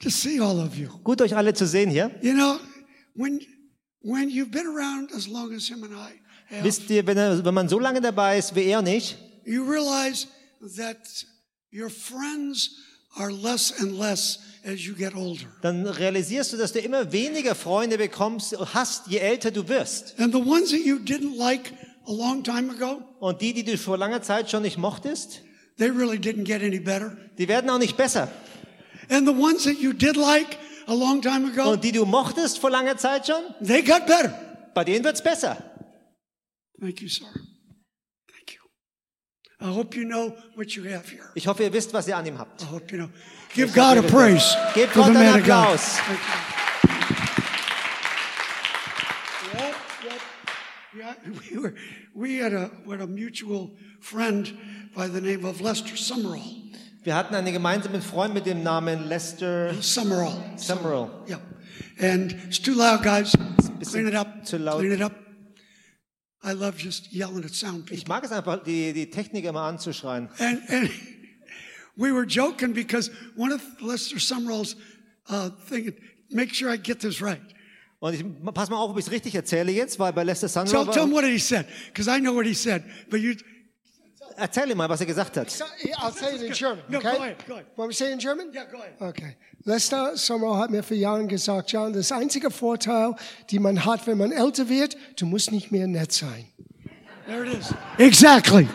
to see all of you. Gut, euch alle zu sehen hier. You know, when when you've been around as long as him and I have, Wisst ihr, wenn, er, wenn man so lange dabei ist wie er nicht, you realize that your friends are less and less as you get older. dann realisierst du, dass du immer weniger Freunde bekommst, hast, je älter du wirst. And the ones that you didn't like a long time ago, Und die, die du vor langer Zeit schon nicht mochtest, they really didn't get any better. die werden auch nicht besser. And the ones that you did like a long time ago, Und die du mochtest vor langer Zeit schon, they got better. bei denen wird's besser. Thank you, sir. Thank you. I hope you know what you have here. Ich hoffe, ihr wisst, was ihr an ihm habt. I hope you know. Give God a praise Gebt for Gott the einen of God. Applaus. Yep, yep. Yeah, we were we had a we had a mutual friend by the name of Lester Summerall. Wir hatten einen gemeinsamen Freund mit dem Namen Lester Summerall. Summerall. Yep. And it's too loud, guys. Clean it up. zu laut. Clean it up. I love just yelling at sound Ich people. mag es einfach, die, die Technik immer anzuschreien. And and we were joking because one of Lester Summerall's uh, thinking, make sure I get this right. Und ich pass mal auf, ob ich es richtig erzähle jetzt, weil bei Lester Tell, Summerall tell him war, what he said, because I know what he said. But you, erzähl ihm mal, was er gesagt hat. I'll say it in German, No, okay? go ahead, go ahead. Say in German? yeah, go ahead. Okay. Lester Sommer hat mir vor Jahren gesagt, John, das einzige Vorteil, die man hat, wenn man älter wird, du musst nicht mehr nett sein. There it is. Exactly.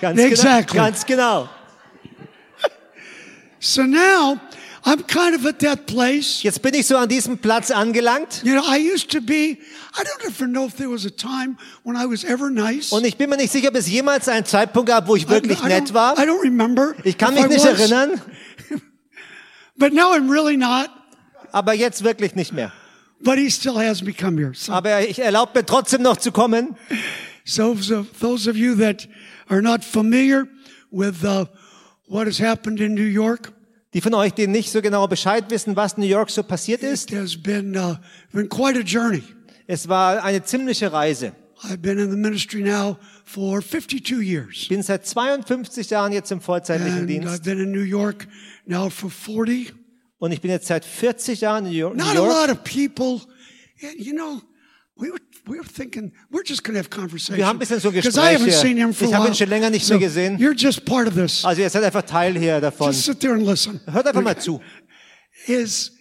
Ganz exactly. genau. Ganz genau. So now I'm kind of at that place. Jetzt bin ich so an diesem Platz angelangt You know, I used to be, I don't ever know if there was a time when I was ever nice. und ich bin mir nicht sicher, ob es jemals einen Zeitpunkt gab, wo ich wirklich I, I nett war. I don't remember. Ich kann mich I nicht was, erinnern, But now I'm really not. aber jetzt wirklich nicht mehr. But he still has me come here. So, Aber ich erlaube mir trotzdem noch zu kommen. so, so those of you that are not familiar with uh, what has happened in New York, Die von euch, die nicht so genau Bescheid wissen, was New York so passiert ist, it has been uh, been quite a journey. es war eine ziemliche Reise. I've been in the ministry now for 52 years. Ich bin seit 52 Jahren jetzt im vollzeitlichen And I've Dienst been in New York now for 40. und ich bin jetzt seit 40 Jahren in New York. Not a lot of people, you know, we were, we were thinking, we're just going to have conversation. Wir haben ein bisschen so Gespräche. Ich habe ihn schon länger nicht So mehr gesehen. You're just part of this. Also ihr seid einfach Teil hier davon. Just sit there and listen. Hört einfach mal zu. Is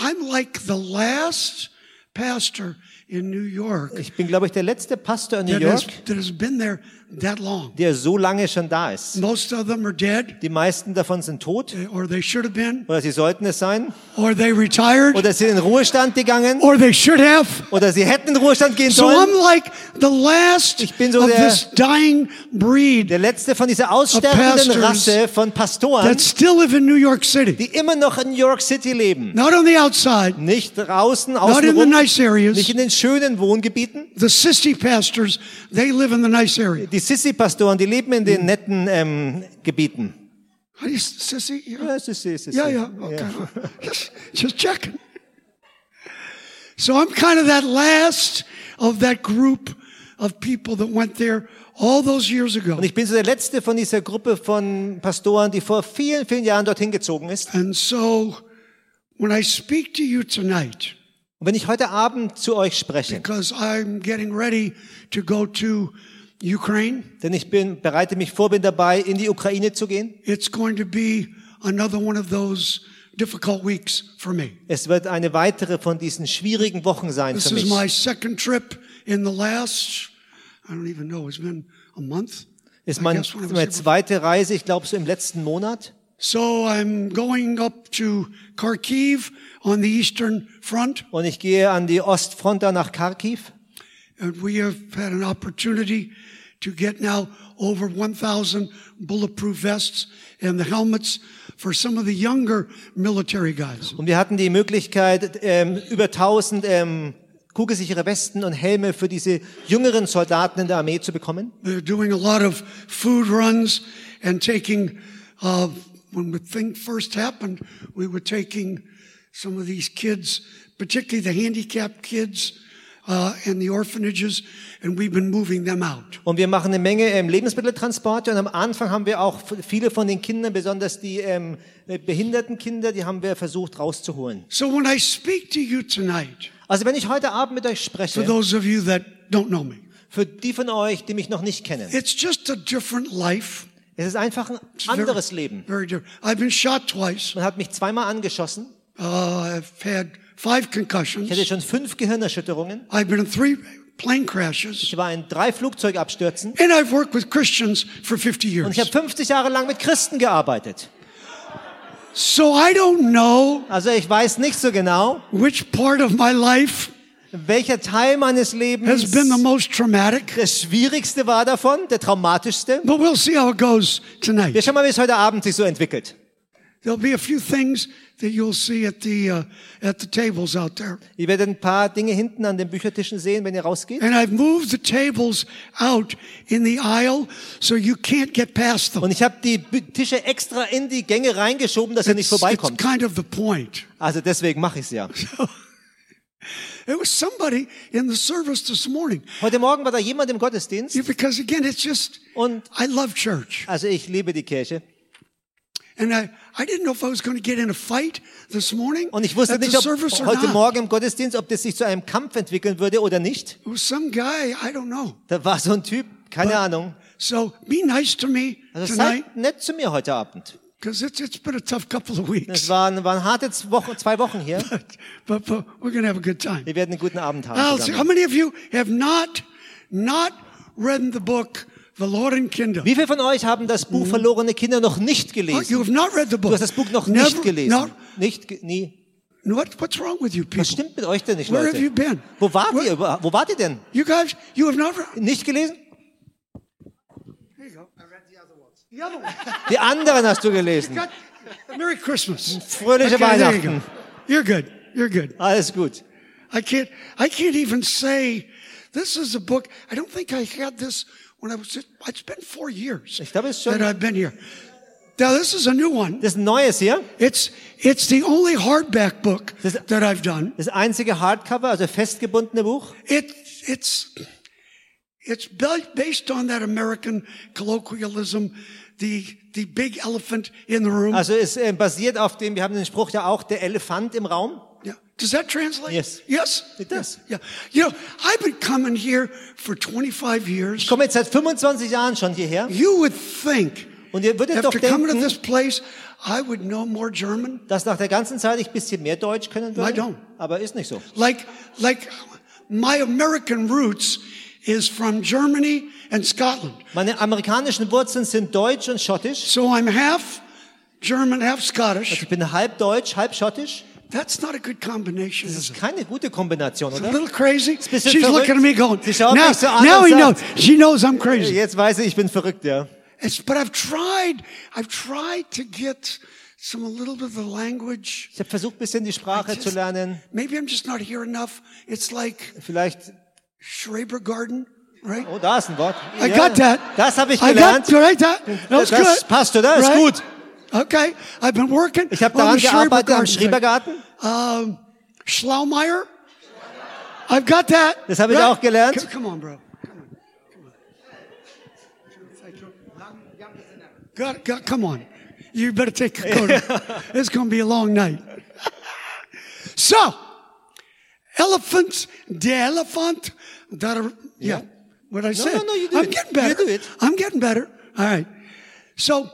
I'm like the last pastor in New York Ich bin, glaube ich, der letzte Pastor in New that has, York, that has been there that long. der so lange schon da ist. Most of them are dead, Die meisten davon sind tot or they should have been, oder sie sollten es sein or they retired, oder sie sind in Ruhestand gegangen or they should have. oder sie hätten in Ruhestand gehen So sollen. I'm like the last Ich bin so of der- this dying breed Der letzte von dieser aussterbenden pastors Rasse von Pastoren, that still live in New York City. die immer noch in New York City leben. Not on the outside, Nicht draußen, not in the außenrum, nice areas. nicht in den schönen Wohngebieten. The sissy pastors, they live in the nice area. Die Sissi-Pastoren, die leben in den netten ähm, Gebieten. Sissy? Yeah, Ja, Sissi, Sissi. yeah, yeah. Okay. just, just checking. So I'm kind of that last of that group of people that went there all those years ago. Und ich bin so der letzte von dieser Gruppe von Pastoren, die vor vielen, vielen Jahren dorthin gezogen ist. And so when I speak to you tonight, Und wenn ich heute Abend zu euch spreche, because I'm getting ready to go to Ukraine, denn ich bin, bereite mich vor, bin dabei, in die Ukraine zu gehen. it's going to be another one of those difficult weeks for me. Es wird eine weitere von diesen schwierigen Wochen sein This für is mich. my second trip in the last, I don't even know, it's been a month. Ist meine here zweite Reise, ich glaube so im letzten Monat. So I'm going up to Kharkiv on the Eastern Front, Und ich gehe an die Ostfront da nach Kharkiv. And we have had an opportunity to get now over 1,000 bulletproof vests and the helmets for some of the younger military guys. Und wir hatten die Möglichkeit, ähm, über 1000 ähm, kugelsichere Westen und Helme für diese jüngeren Soldaten in der Armee zu bekommen. They're doing a lot of food runs and taking, uh, when the thing first happened, we were taking some of these kids, particularly the handicapped kids, uh, in the orphanages, and we've been moving them out. Und wir machen eine Menge ähm, Lebensmitteltransporte und am Anfang haben wir auch viele von den Kindern, besonders die ähm, behinderten Kinder, die haben wir versucht rauszuholen. So when I speak to you tonight, Also wenn ich heute Abend mit euch for spreche, those of you that don't know me, für die von euch, die mich noch nicht kennen, it's just a different life. es ist einfach ein very- anderes Leben. Very different. I've been shot twice. Man hat mich zweimal angeschossen. Uh, I've had five concussions. Ich hatte schon fünf Gehirnerschütterungen. I've been in three plane crashes. Ich war in drei Flugzeugabstürzen. And I've worked with Christians for 50 Und years. ich habe 50 Jahre lang mit Christen gearbeitet. So I don't know Also ich weiß nicht so genau, which part of my life welcher Teil meines has Lebens been the most traumatic, das schwierigste war davon, der traumatischste. but we'll see how it goes tonight. Wir schauen mal, wie es heute Abend sich so entwickelt. There'll be a few things that you'll see at the uh, at the tables out there. Ihr werdet ein paar Dinge hinten an den Büchertischen sehen, wenn ihr rausgeht. And I've moved the tables out in the aisle so you can't get past them. Und ich habe die Tische extra in die Gänge reingeschoben, dass ihr nicht It's, it's vorbeikommt. kind of the point. Also deswegen mache ich es ja. It was somebody in the service this morning. Heute Morgen war da jemand im Gottesdienst Yeah, Because again, it's just, und I love church. also ich liebe die Kirche And I, I didn't know if I was going to get in a fight this morning und ich wusste nicht, ob heute. Morgen im Gottesdienst, ob das sich zu einem Kampf entwickeln würde oder nicht. It was some guy, I don't know. Da war so ein Typ, keine Ahnung. So be nice to me Also seid nett zu mir heute Abend. it's, it's been a tough couple of Es weeks. waren, waren harte Wochen, zwei Wochen hier. But, but we're to have a good time. Wir werden einen guten Abend haben. Now, how many of you have not, not read the book, Wie viele von euch haben das Buch Verlorene Kinder noch nicht Oh, you gelesen? have not read the book. Du hast das Buch noch Never- nicht gelesen. Nicht, nie. what, what's wrong with you people? Was stimmt mit euch denn nicht, Where have you been? Wo wart Where- ihr? Wo wart ihr denn? You guys, you have not read. Nicht gelesen? There you go. I read the other ones. The other one. Die anderen hast du gelesen. Got- Merry Christmas. Fröhliche Okay, you Weihnachten. go. You're good. You're good. Alles gut. I can't, I can't even say this is a book. I don't think I had this when I was, it's been four years Ich glaube, es ist schon, that I've been here. Now this is a new one. das ist ein neues hier. It's, it's the only hardback book Das- that I've done. Das einzige Hardcover, also festgebundene Buch. It, it's, it's ba- based on that American colloquialism, the, the big elephant in the room. Also es äh, basiert auf dem, wir haben den Spruch ja auch, der Elefant im Raum. Does that translate? Yes. Yes. It does. Yeah. You know, I've been coming here for 25 years. Ich komme jetzt seit 25 Jahren schon hierher. You would think Und ihr würdet doch after coming to denken, this place, I would know more German. dass nach der ganzen Zeit ich bisschen mehr Deutsch können I würde. don't. Aber ist nicht so. Like, like my American roots is from Germany and Scotland. Meine amerikanischen Wurzeln sind deutsch und schottisch. So I'm half German, half Scottish. Ich bin halb deutsch, halb schottisch. That's not a good combination, Das is ist keine gute Kombination, A oder? little crazy. She's verrückt. looking at me going, Sie schaut now, mich so an now und he knows. She knows I'm crazy. Jetzt weiß ich, ich bin verrückt, ja. It's, but I've tried, I've tried to get some, a little bit of the language. Ich habe versucht, bisschen die Sprache I just- zu lernen. Maybe I'm just not here enough. It's like Vielleicht, Schrebergarten, right? oh, da ist ein Wort. I Ja, got that. Das habe ich I gelernt. got right, that. That was Das good. passt, oder? Ist Right? gut. Okay, I've been working. Ich habe daran gearbeitet am Schrebergarten. Um, Schlaumeier. I've got that. Das habe ich auch gelernt. C- Come on, bro. Come on. Come on. Got, got, come on. You better take a coat. it's going to be a long night. so, elephants, the elephant, that are, yeah, what I said. no, no, you do I'm it. getting You better. do it. I'm getting better. All right. So,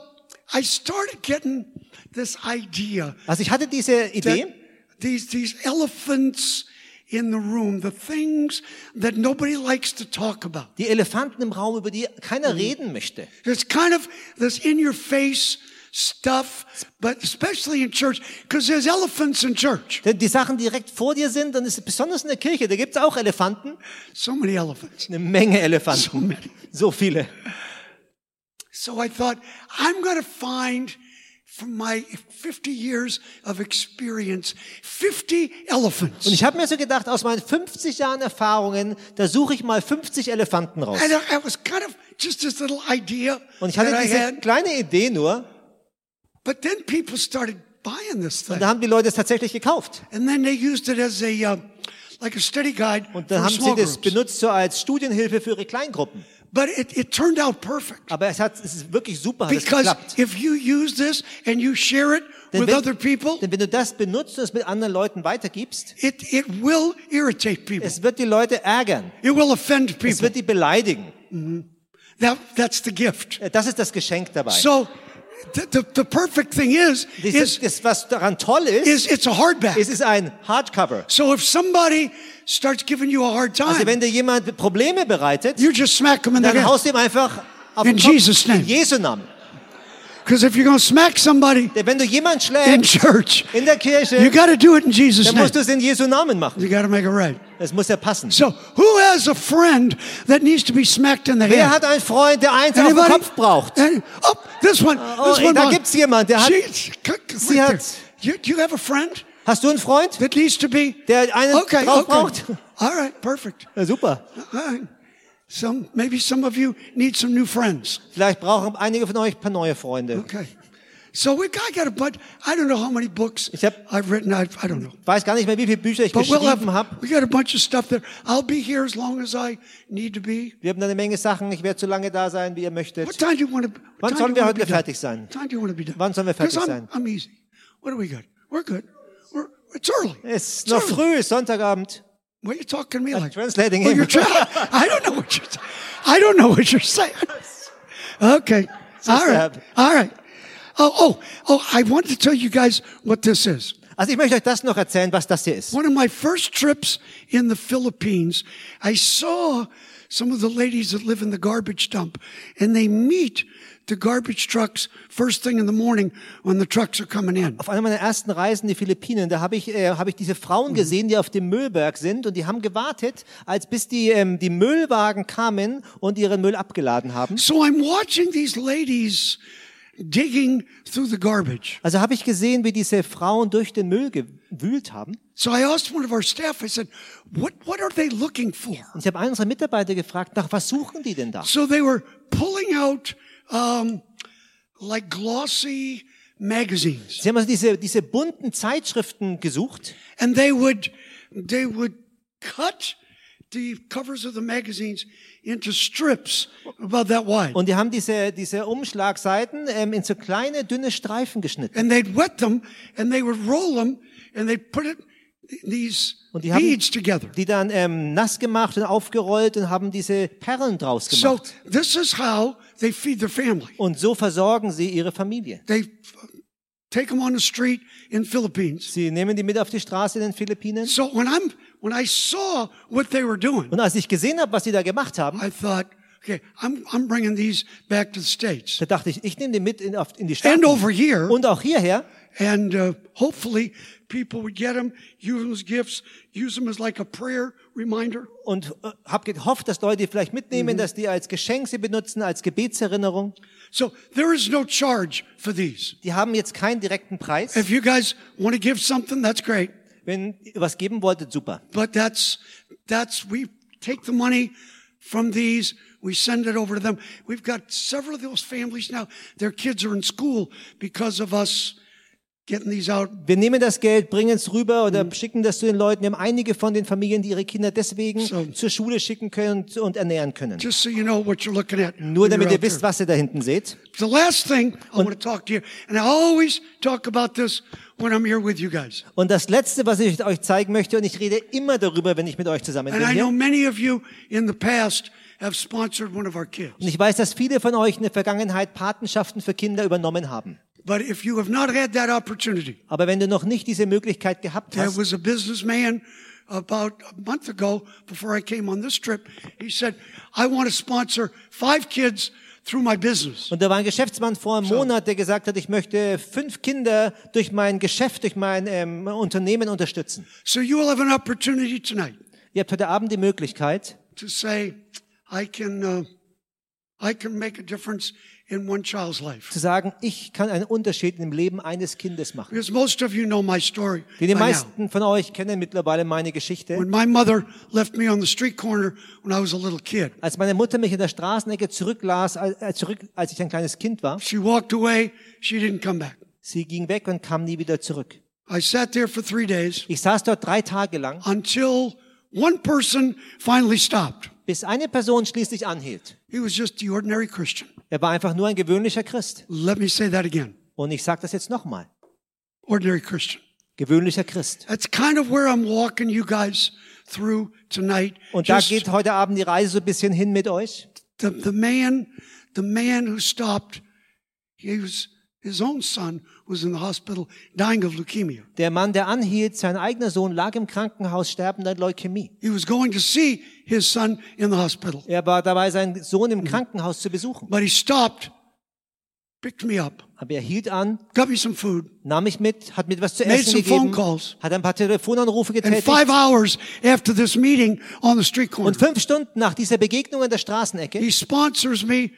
I started getting this idea Also ich hatte diese Idee, these, these elephants in the room, the things that nobody likes to talk about. die Elefanten im Raum, über die Mhm. keiner reden möchte. There's kind of this in your face stuff, but especially in church, because there's elephants in church. Denn die Sachen direkt vor dir sind, dann ist es besonders in der Kirche, da gibt's auch Elefanten, So many elephants. eine Menge So Elefanten, many. so viele. So I thought, I'm going to find from my 50 years of experience, 50 elephants. Und ich habe mir so gedacht, aus meinen 50 Jahren Erfahrungen, da suche ich mal 50 Elefanten raus. And I was kind of just this little idea Und ich hatte diese kleine Idee nur, But then people started buying this thing. und da haben die Leute es tatsächlich gekauft. And then they used it as a, uh, like a study guide Und dann haben sie das benutzt so als Studienhilfe für ihre Kleingruppen. But it, it turned out perfect. Aber es hat, es ist wirklich super, hat es Because geklappt. if you use this and you share it Denn with wenn, other people, denn wenn du das benutzt und es mit anderen Leuten weitergibst, it, it will irritate people. es wird die Leute ärgern. It will offend Es people. wird die beleidigen. That, that's the gift. Äh, Das ist das Geschenk dabei. So the, the, the perfect thing is, is, das, was daran toll ist, is it's a hardback. es ist ein Hardcover. So if somebody starts giving you a hard Also time, wenn dir jemand Probleme bereitet, you just smack them in the dann haust ihm einfach auf In den Kopf. Jesus' name. In Jesu Namen. Because if you're going to smack somebody Denn wenn du jemanden in schlägst church, in der you Kirche, got to do it in Jesus' dann name. musst du es in Jesu Namen machen. You got to make it right. Das muss ja passen. So who has a friend that needs to be smacked in the Wer head? hat einen Freund, der eins auf den Anybody? Kopf braucht? Any- Oh, this one. Oh, this one. da gibt's jemand, der hat- She- c- c- sie right there. You, do you have a friend Hast du einen Freund, that needs to be? der einen Okay, drauf okay. braucht? All right, perfect. Ja, super. All right. Some, maybe some of you need some new friends. Vielleicht brauchen einige von euch ein paar neue Freunde. Okay. So we I got a bunch. I don't know how many books Ich hab- I've written. I, I don't know. Weiß gar nicht mehr, wie viele Bücher ich But we'll geschrieben habe. we got a bunch of stuff there. I'll be here as long as I need to be. Wir haben eine Menge Sachen. Ich werde so lange da sein, wie ihr möchtet. What time do you want to? Wann sollen wir heute fertig sein? Time do you want to be done? Wann sollen wir fertig I'm, sein? I'm easy. What do we got? We're good. We're, it's early. Es ist It's noch early. früh, ist Sonntagabend. What are you talking to me like? translating well, him. you're tra- I don't know what you're. I don't know what you're saying. Okay. All right. All right. Oh, oh, oh! I want to tell you guys what this is. Also ich möchte euch das noch erzählen, was das hier ist. One of my first trips in the Philippines, I saw some of the ladies that live in the garbage dump, and they meet the garbage trucks first thing in the morning when the trucks are coming in. Auf einer meiner ersten Reisen in die Philippinen, da habe ich, äh, habe ich diese Frauen gesehen, die auf dem Müllberg sind und die haben gewartet, als bis die, ähm, die Müllwagen kamen und ihren Müll abgeladen haben. So I'm watching these ladies digging through the garbage. Also habe ich gesehen, wie diese Frauen durch den Müll gewühlt haben. So I asked one of our staff, I said, what, what are they looking for? Und ich habe einen unserer Mitarbeiter gefragt, nach was suchen die denn da? So they were pulling out, um, like glossy magazines. Sie haben also diese, diese bunten Zeitschriften gesucht and they would they would cut the covers of the magazines into strips about that wide und die haben diese, diese Umschlagseiten ähm, in so kleine, dünne Streifen geschnitten. and they'd wet them and they would roll them and they'd put it these Und die haben beads together die dann ähm, nass gemacht und aufgerollt und haben diese Perlen draus so gemacht. this is how they feed their family Und so versorgen sie ihre Familie. they take them on the street in philippines Sie nehmen die mit auf die Straße in den Philippinen. so when i'm when i saw what they were doing Und als ich gesehen habe, was sie da gemacht haben, i thought okay i'm i'm bringing these back to the states da dachte ich, ich nehme die mit in, in die and Stadt over here und auch hierher. And uh, hopefully people would get them, use them as gifts, use them as like a prayer reminder. Und äh, habe gehofft, dass Leute die vielleicht mitnehmen, mhm. dass die als Geschenk sie benutzen, als Gebetserinnerung. So there is no charge for these. Die haben jetzt keinen direkten Preis. If you guys want to give something, that's great. Wenn ihr was geben wolltet, super. But that's, that's, we take the money from these, we send it over to them. We've got several of those families now, their kids are in school because of us getting these out. Wir nehmen das Geld, bringen es rüber oder schicken das zu den Leuten. Wir haben einige von den Familien, die ihre Kinder deswegen So. zur Schule schicken können und, und ernähren können. Just so you know what you're looking at. Nur damit ihr wisst, was ihr da hinten seht. The last thing I want to talk to you, and I always talk about this when I'm here with you guys. Und das Letzte, was ich euch zeigen möchte, und ich rede immer darüber, wenn ich mit euch zusammen And bin I know hier. many of you in the past have sponsored one of our kids. Und ich weiß, dass viele von euch in der Vergangenheit Patenschaften für Kinder übernommen haben. But if you have not had that opportunity, Aber wenn du noch nicht diese Möglichkeit gehabt there hast, was a businessman about a month ago before I came on this trip. He said, I want to sponsor five kids through my business. und da war ein Geschäftsmann vor einem Monat, der gesagt hat, ich möchte fünf Kinder durch mein Geschäft, durch mein ähm, Unternehmen unterstützen. So you will have an opportunity tonight Ihr habt heute Abend die Möglichkeit, to say, I can, uh, I can make a difference in one child's life. zu sagen, ich kann einen Unterschied im Leben eines Kindes machen. Because most of you know my story Denn die meisten von euch kennen mittlerweile meine Geschichte. When my mother left me on the street corner when I was a little kid, Als meine Mutter mich in der Straßenecke zurücklas, äh, zurück, als ich ein kleines Kind war, she walked away. She didn't come back. sie ging weg und kam nie wieder zurück. I sat there for three days Ich saß dort drei Tage lang, until one person finally stopped. Bis eine Person schließlich anhielt. He was just the ordinary Christian. Er war einfach nur ein gewöhnlicher Christ. Let me say that again. Und ich sage das jetzt nochmal. Ordinary Christian. Gewöhnlicher Christ. That's kind of where I'm walking you guys through tonight. Und da Just geht heute Abend die Reise so ein bisschen hin mit euch. the, the man, the man who stopped, he was, his own son was in the hospital dying of leukemia. Der Mann, der anhielt, sein eigener Sohn lag im Krankenhaus sterbend an Leukämie. He was going to see his son in the hospital, Er war dabei, seinen Sohn im Krankenhaus zu besuchen. but he stopped, picked me up, Aber er hielt an, got me some food, nahm mich mit, hat mir was zu Made essen some phone gegeben, calls. hat ein paar Telefonanrufe and getätigt. five hours after this meeting on the street corner, Und fünf Stunden nach dieser Begegnung an der Straßenecke he sponsors me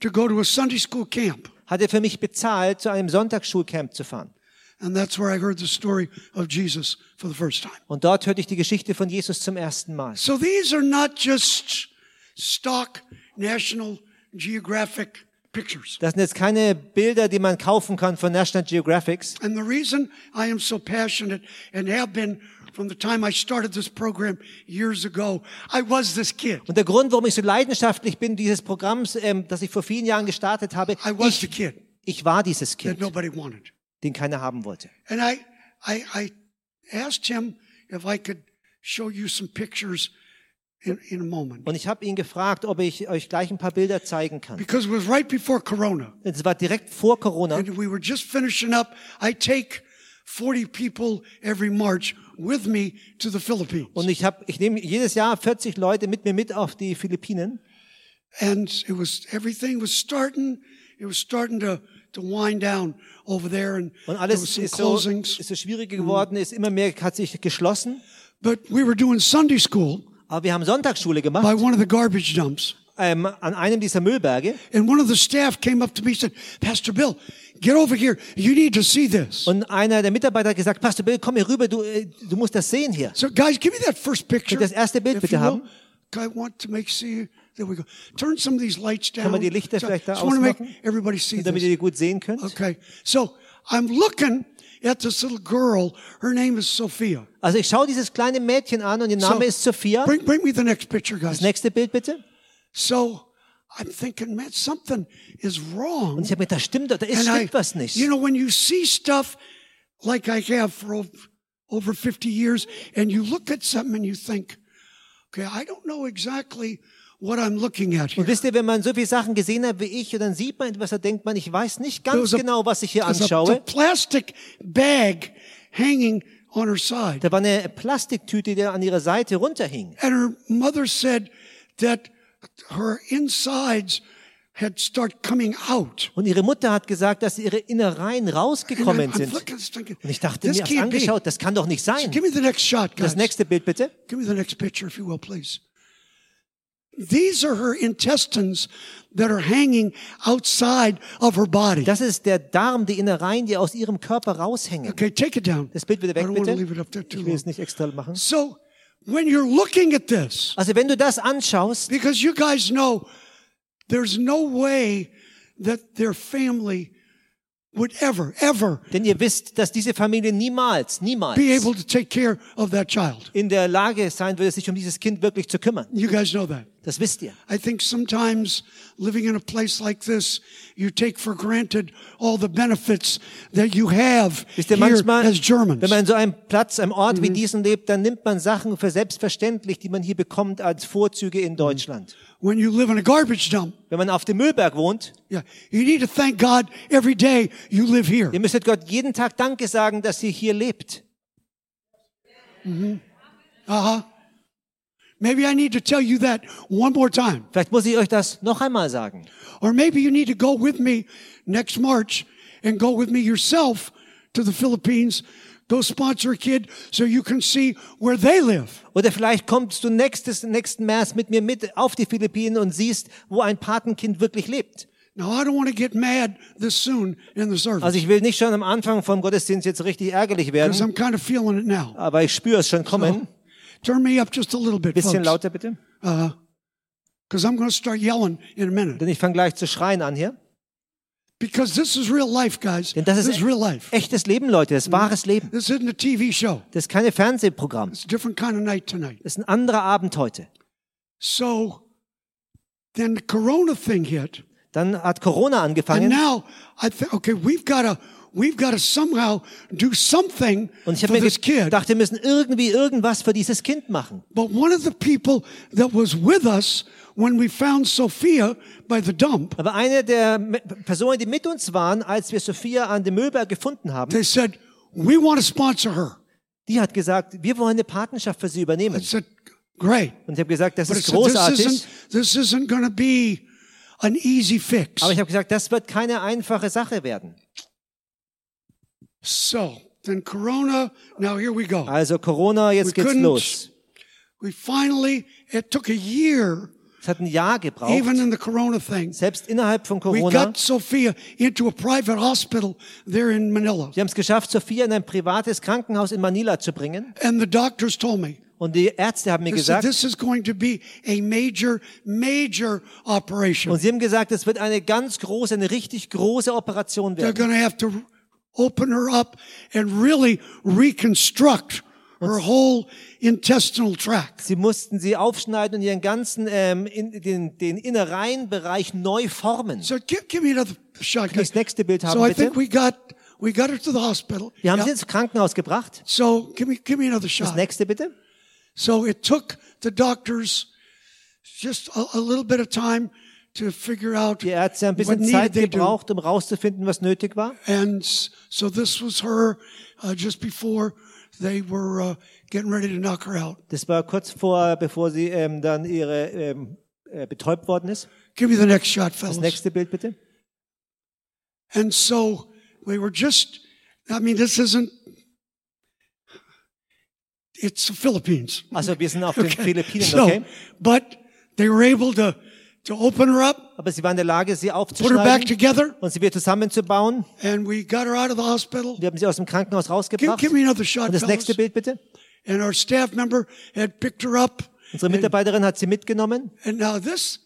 to go to a Sunday school camp. Hat er für mich bezahlt, zu einem Sonntagsschulcamp zu fahren. And that's where I heard the story of Jesus for the first time. Und dort hörte ich die Geschichte von Jesus zum ersten Mal. So these are not just stock National Geographic pictures. Das sind jetzt keine Bilder, die man kaufen kann von National Geographics. And the reason I am so passionate and have been from the time I started this program years ago, I was this kid. Und der Grund, warum ich so leidenschaftlich bin dieses Programms, ähm, das ich vor vielen Jahren gestartet habe, I was the ich, kid ich war dieses that Kind, nobody wanted. den keiner haben wollte. And I, I, I asked him if I could show you some pictures in, in a moment. Und ich habe ihn gefragt, ob ich euch gleich ein paar Bilder zeigen kann. Because it was right before Corona. Es war direkt vor Corona And we were just finishing up. I take 40 people every March with me to the Philippines. und ich habe, ich nehme jedes Jahr 40 Leute mit mir mit auf die Philippinen. And it was, everything was starting, it was starting to, to wind down over there and Und there alles some ist so, ist so schwieriger geworden, ist immer mehr, hat sich geschlossen. But we were doing Sunday school Aber wir haben Sonntagsschule by gemacht, one of the garbage dumps. ähm, an einem dieser Müllberge. And one of the staff came up to me and said, Pastor Bill, get over here. You need to see this. Und einer der Mitarbeiter hat gesagt, Pastor Bill, komm hier rüber, du, äh, du musst das sehen hier. So guys, give me that first picture. Das erste Bild bitte you will. haben? I want to make see. There we go. Turn some of these lights down. wir die Lichter So, vielleicht da want to make ausmachen? everybody see Damit this. ihr die gut sehen könnt. Okay. So I'm looking at this little girl. Her name is Sophia. Also ich schaue dieses kleine Mädchen an und ihr Name So, ist Sophia. Bring, bring me the next picture, Das guys. nächste Bild bitte. So I'm thinking, man, something is wrong. Und ich habe mir, da stimmt, da ist And I, stimmt was nicht. you know, when you see stuff like I have for over, over 50 years, and you look at something and you think, okay, I don't know exactly what I'm looking at here. Und wisst ihr, wenn man so viele Sachen gesehen hat wie ich, und dann sieht man etwas, da denkt man, ich weiß nicht ganz a- genau, was ich hier There's a, a anschaue. plastic bag hanging on her side. Da war eine Plastiktüte, die an ihrer Seite runterhing. And her mother said that her insides had started coming out. Und ihre Mutter hat gesagt, dass ihre Innereien rausgekommen sind. Und ich dachte mir, hab's angeschaut, das kann doch nicht sein. give me the next shot, guys. Das nächste Bild bitte. Give me the next picture, if you will, please. These are her intestines that are hanging outside of her body. Das ist der Darm, die Innereien, die aus ihrem Körper raushängen. Okay, take it down. Das Bild I weg, bitte. up there too Ich will es nicht extra machen. So, when you're looking at this, Also wenn du das anschaust, because you guys know there's no way that their family would ever, ever denn ihr wisst, dass diese Familie niemals, niemals be able to take care of that child. in der Lage sein würde, sich um dieses Kind wirklich zu kümmern. You guys know that. Das wisst ihr. I think sometimes living in a place like this, you take for granted all the benefits that you have Wisst ihr, here manchmal, as Germans. wenn man in so einem Platz, einem Ort Mhm. wie diesen lebt, dann nimmt man Sachen für selbstverständlich, die man hier bekommt als Vorzüge Mhm. in Deutschland. When you live in a garbage dump, Wenn man auf dem Müllberg wohnt, yeah, you need to thank God every day you live here. ihr müsstet Gott jeden Tag Danke sagen, dass ihr hier lebt. Uh-huh. Maybe I need to tell you that one more time. Vielleicht muss ich euch das noch einmal sagen. Or maybe you need to go with me next March and go with me yourself to the Philippines. Go sponsor a kid so you can see where they live. Oder vielleicht kommst du nächstes, nächsten März mit mir mit auf die Philippinen und siehst, wo ein Patenkind wirklich lebt. Now, I don't want to get mad this soon in the service Also ich will nicht schon am Anfang vom Gottesdienst jetzt richtig ärgerlich werden, I'm kind of feeling it now. aber ich spüre es schon kommen. Turn me up just a little bit, Bisschen folks, lauter bitte, because I'm going to start yelling in a minute. denn ich fange gleich zu schreien an hier. Because this is real life, guys. Denn das this ist is real life. echtes Leben, Leute, das ist wahres Leben. This isn't a TV show. Das ist kein Fernsehprogramm. It's a different kind of night tonight. Das ist ein anderer Abend heute. So then the corona thing hit. Dann hat Corona And angefangen now I think, okay, we've got to, we've got to somehow do something und ich habe for mir this kid. gedacht, wir müssen irgendwie irgendwas für dieses Kind machen. But one of the people that was with us when we found Sophia by the dump, Aber eine der Personen, die mit uns waren, als wir Sophia an dem Müllberg gefunden haben, they said, we want to sponsor her. die hat gesagt, wir wollen eine Partnerschaft für sie I übernehmen. said, great. Und ich habe gesagt, das But I ist said, this großartig. isn't, this isn't going to be an easy fix. Aber ich habe gesagt, das wird keine einfache Sache werden. So then Corona, now here we go. Also Corona, We jetzt geht's couldn't- los. We finally, it took a year, Es hat ein Jahr gebraucht. even in the Corona thing. Selbst innerhalb von We Corona. got Sophia into a private hospital there in Manila. Sie haben es geschafft, Sophia in ein privates Krankenhaus in Manila zu bringen. And the doctors told me, Und die Ärzte haben mir gesagt, this is going to be a major, major operation. und sie haben gesagt, es wird eine ganz große, eine richtig große Operation They're werden. going to have to open her up and really reconstruct her whole intestinal tract. Sie mussten sie aufschneiden und ihren ganzen, ähm, in, den, den Innereienbereich neu formen. So give, give me another shot. Das nächste Bild haben, So I bitte. think we got, we got her to the hospital. Wir haben Yeah. sie ins Krankenhaus gebracht. So give me, give me another Das shot. nächste bitte. So it took the doctors just a, a little bit of time to figure out Ärzte haben ein bisschen Zeit gebraucht, um rauszufinden, was nötig war. And so this was her uh, just before they were uh, getting ready to knock her out. Das war kurz vor, bevor sie ähm, dann ihre ähm, äh, betäubt worden ist. Give me the next shot, fellas. Das nächste Bild bitte. And so we were just, I mean, this isn't, it's the Philippines. Also wir sind auf den Philippinen, So, okay? but they were able to, to open her up, Aber sie waren in der Lage, sie put her back aufzuschneiden together, und sie wieder zusammenzubauen. and we got her out of the hospital. Wir haben sie aus dem Krankenhaus Give, rausgebracht. give me another shot, Und das fellas. nächste Bild bitte. And our staff member had picked her up. Unsere Mitarbeiterin hat sie mitgenommen. And now this,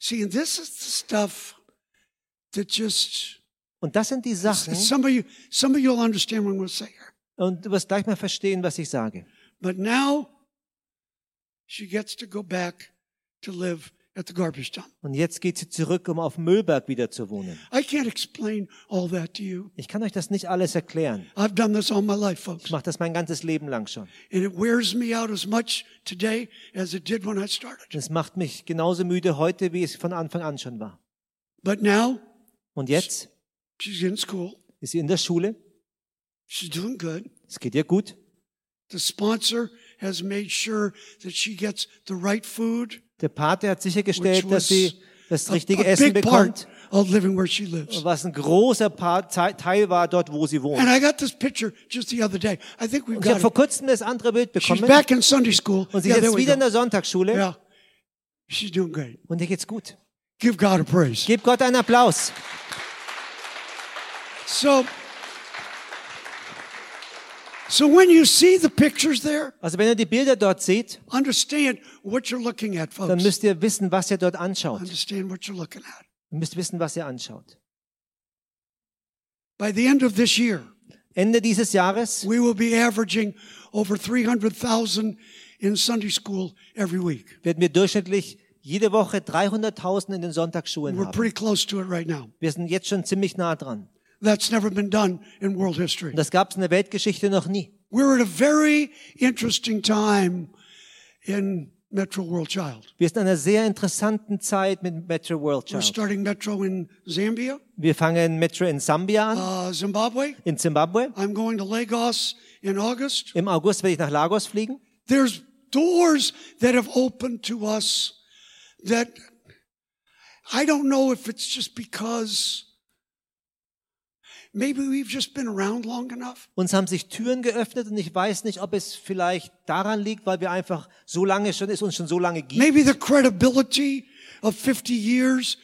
see, and this is the stuff that just, Und das sind die Sachen, some of you, some of you'll understand what I'm going to say here. und du wirst gleich mal verstehen, was ich sage. But now she gets to go back to live at the garbage dump. Und jetzt geht sie zurück, um auf dem Müllberg wieder zu wohnen. I can't explain all that to you. Ich kann euch das nicht alles erklären. I've done this all my life, Ich folks. mache das mein ganzes Leben lang schon. And it wears me out as much today as it did when I started. Es macht mich genauso müde heute, wie es von Anfang an schon war. But now Und jetzt she's in school. ist sie in der Schule. She's doing good. Es geht ihr gut. The sponsor has made sure that she gets the right food, Der Pate hat sichergestellt, dass sie das richtige Essen bekommt, of living where she lives. was ein großer Teil war dort, wo sie wohnt. And I got this picture just the other day. I think we've Und ich habe got vor kurzem das andere Bild She's bekommen. back in Sunday school. Und sie Yeah, ist jetzt wieder in der Sonntagsschule. Yeah. She's doing great. Und ihr geht's gut. Give God a praise. Gebt Gott einen Applaus. So, so when you see the pictures there, Also wenn ihr die Bilder dort seht, understand what you're looking at, dann folks. müsst ihr wissen, was ihr dort anschaut. Understand what you're looking at. Ihr müsst wissen, was ihr anschaut. By the end of this year, Ende dieses Jahres we will be averaging over 300,000 in Sunday school every week. werden wir durchschnittlich jede Woche 300.000 in den Sonntagsschulen We're haben. pretty close to it right now. Wir sind jetzt schon ziemlich nah dran. That's never been done in world history. Das gab es in der Weltgeschichte noch nie. We're at a very interesting time in Metro World Child. Wir sind in einer sehr interessanten Zeit mit Metro World We're Child. starting Metro in Zambia, Wir fangen Metro in Sambia an, uh, Zimbabwe. in Zimbabwe. I'm going to Lagos in August. Im August werde ich nach Lagos fliegen. There's doors that have opened to us that I don't know if it's just because maybe we've just been around long enough. Uns haben sich Türen geöffnet und ich weiß nicht, ob es vielleicht daran liegt, weil wir einfach so lange schon, es uns schon so lange gibt. Maybe the credibility of 50 years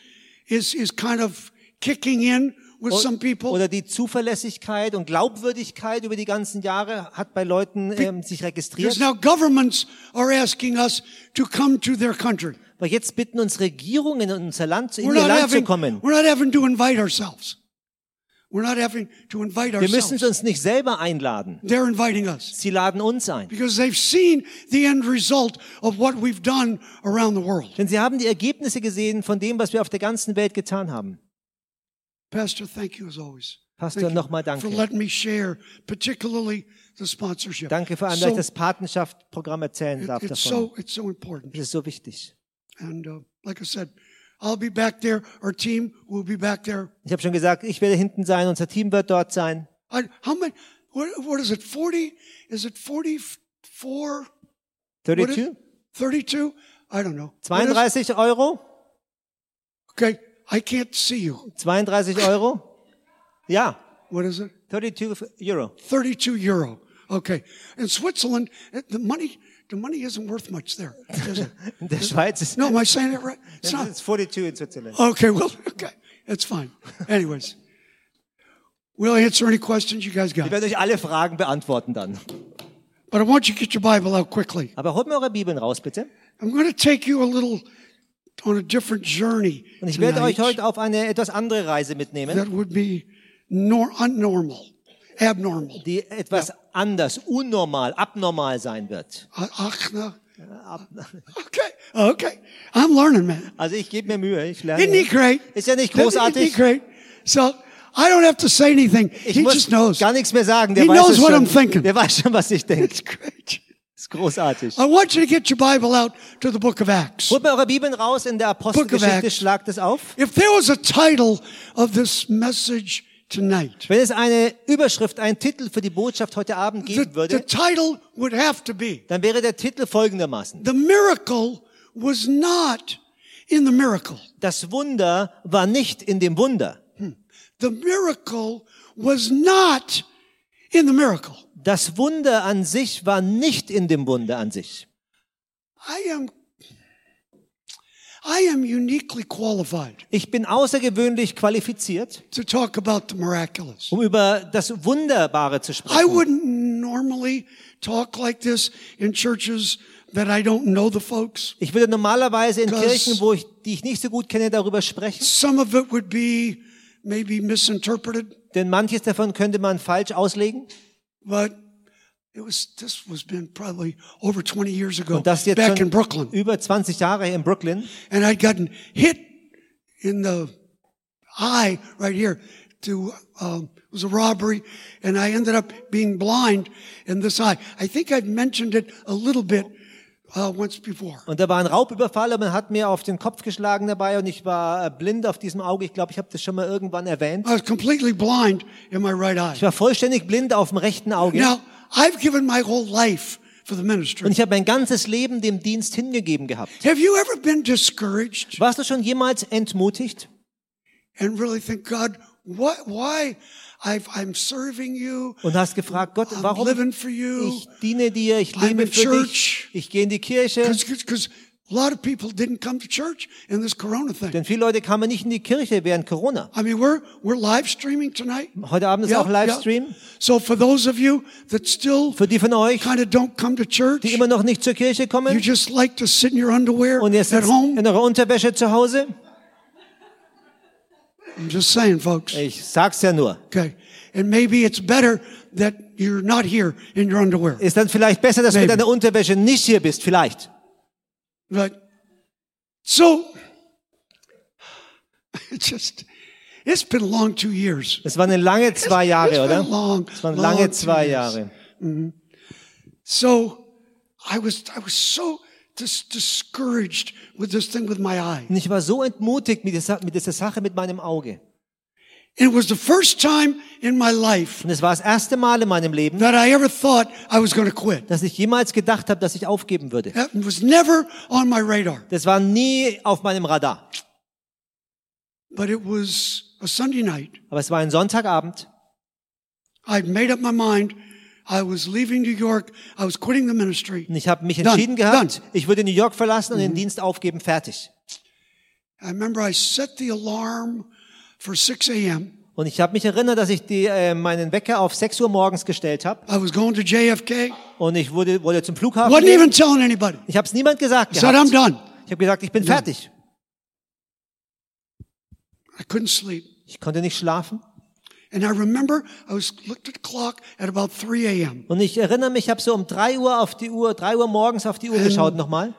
is, is kind of kicking in with some people. Oder die Zuverlässigkeit und Glaubwürdigkeit über die ganzen Jahre hat bei Leuten ähm, sich registriert. now governments are asking us to come to their country. Aber jetzt bitten uns Regierungen in unser Land, in We're ihr Land zu having, kommen. we're not having to invite ourselves. We're not having to invite Wir müssen uns nicht selber einladen. They're inviting us Sie laden uns ein. Denn sie haben die Ergebnisse gesehen von dem, was wir auf der ganzen Welt getan haben. Pastor, thank you as always. Pastor, nochmal danke. Danke vor allem, dass ich das Patenschaftsprogramm erzählen darf davon. Das ist so wichtig. And uh, like I said, I'll be back there. Our team will be back there. Ich habe schon gesagt, ich werde hinten sein, unser Team wird dort sein. I, how many? What, what is it? Forty? Is it forty-four? What is- 32? Thirty-two? I don't know. What is- 32 Euro? okay, I can't see you. 32 Euro? Ja, What is it? 32 Euro. 32 euro. Okay. In Switzerland, it- the money, the money isn't worth much there, is it? In der Schweiz ist No, am I saying it right? It's not. ist 42 in Switzerland. Okay, well, okay. It's fine. Anyways, we'll answer any questions you guys Ich got. werde euch alle Fragen beantworten dann. But I want you to get your Bible out quickly. Aber holt mir eure Bibeln raus, bitte. I'm going to take you a little on a different journey. Und ich werde euch heute auf eine etwas andere Reise mitnehmen, that would be nor- unnormal, abnormal. die etwas anders, unnormal, abnormal sein wird. Ach, no. Okay, okay. I'm learning, man. Also ich gebe mir Mühe, ich Isn't he lerne. great? Ist ja nicht Isn't he großartig? great? So I don't have to say anything. Ich he just knows. gar nichts mehr sagen. Der He weiß knows what schon. I'm thinking. Der weiß schon, was ich denke. It's great. Ist großartig. I want you to get your Bible out to the book of Acts. Holt mir eure Bibeln raus in der Apostelgeschichte, schlagt es auf. If there was a title of this message tonight, Wenn es eine Überschrift, einen Titel für die Botschaft heute Abend the, geben the würde, title would have to be dann wäre der Titel folgendermaßen. The Miracle was not in the miracle. Das Wunder war nicht in dem Wunder. The miracle was not in the miracle. Das Wunder an sich war nicht in dem Wunder an sich. I am, I am uniquely qualified Ich bin außergewöhnlich qualifiziert, to talk about the miraculous. um über das Wunderbare zu I sprechen. wouldn't normally talk like this in churches that I don't know the folks. Ich würde normalerweise in Kirchen, wo ich, die ich nicht so gut kenne, darüber sprechen, Some of it would be maybe misinterpreted, denn manches davon könnte man falsch auslegen. but Und das jetzt back in Brooklyn. über 20 Jahre in Brooklyn. and I'd gotten hit in the eye right here. To um, it was a robbery, and I ended up being blind in this eye. I think I've mentioned it a little bit uh, once before. Und da war ein Raubüberfall, und man hat mir auf den Kopf geschlagen dabei und ich war äh, blind auf diesem Auge. Ich glaube, ich habe das schon mal irgendwann erwähnt. I was completely blind in my right eye. Ich war vollständig blind auf dem rechten Auge. Now I've given my whole life for the Und ministry. ich habe mein ganzes Leben dem Dienst hingegeben gehabt. Have you ever been discouraged Warst du schon jemals entmutigt and really think, God, what? Why? I've, I'm serving you. und hast gefragt, Gott, I'm warum living for you. ich diene dir, ich I'm lebe für church. dich, ich gehe in die Kirche. Because a in. Denn viele Leute kamen nicht in die Kirche während Corona. I mean, we're we're live streaming tonight. Heute Abend ist Yeah, auch Livestream. yeah. So for those of you that still Für die von euch, kind of don't come to church, die immer noch nicht zur Kirche you kommen just like to sit in your underwear und ihr at sitzt home. in eurer Unterwäsche zu Hause, I'm just saying, folks. ich sag's ja nur, Okay, and maybe it's better that you're not here in your underwear. ist dann vielleicht besser, dass du mit Maybe. deiner Unterwäsche nicht hier bist, vielleicht. But so it's just it's been a long two years. Es waren lange zwei It's Jahre, been oder? long, Es waren lange two zwei years. Jahre. So I was I was so dis- discouraged with this thing with my eye. Und ich war so entmutigt mit dieser, mit dieser Sache mit meinem Auge. It was the first time in my life Und es war das erste Mal in meinem Leben, that I ever thought I was going to quit. dass ich jemals gedacht habe, dass ich aufgeben würde. That was never on my radar. Das war nie auf meinem Radar. But it was a Sunday night. Aber es war ein Sonntagabend. I'd made up my mind. I was leaving New York. I was quitting the ministry. Und ich habe mich Done. entschieden gehabt, Done. ich würde New York verlassen und den Dienst aufgeben, fertig. I remember I set the alarm for 6 a.m. Und ich habe mich erinnert, dass ich die, äh, meinen Wecker auf 6 Uhr morgens gestellt habe. I was going to JFK. Und ich wurde, wurde zum Flughafen. Wasn't even telling anybody. Ich habe es niemand gesagt. I said, I'm done. Ich habe gesagt, ich bin fertig. I couldn't sleep. Ich konnte nicht schlafen. And I remember I was looked at the clock at about 3 a.m. Und ich erinnere mich, ich habe so um 3 Uhr auf die Uhr, 3 Uhr morgens auf die Uhr geschaut nochmal.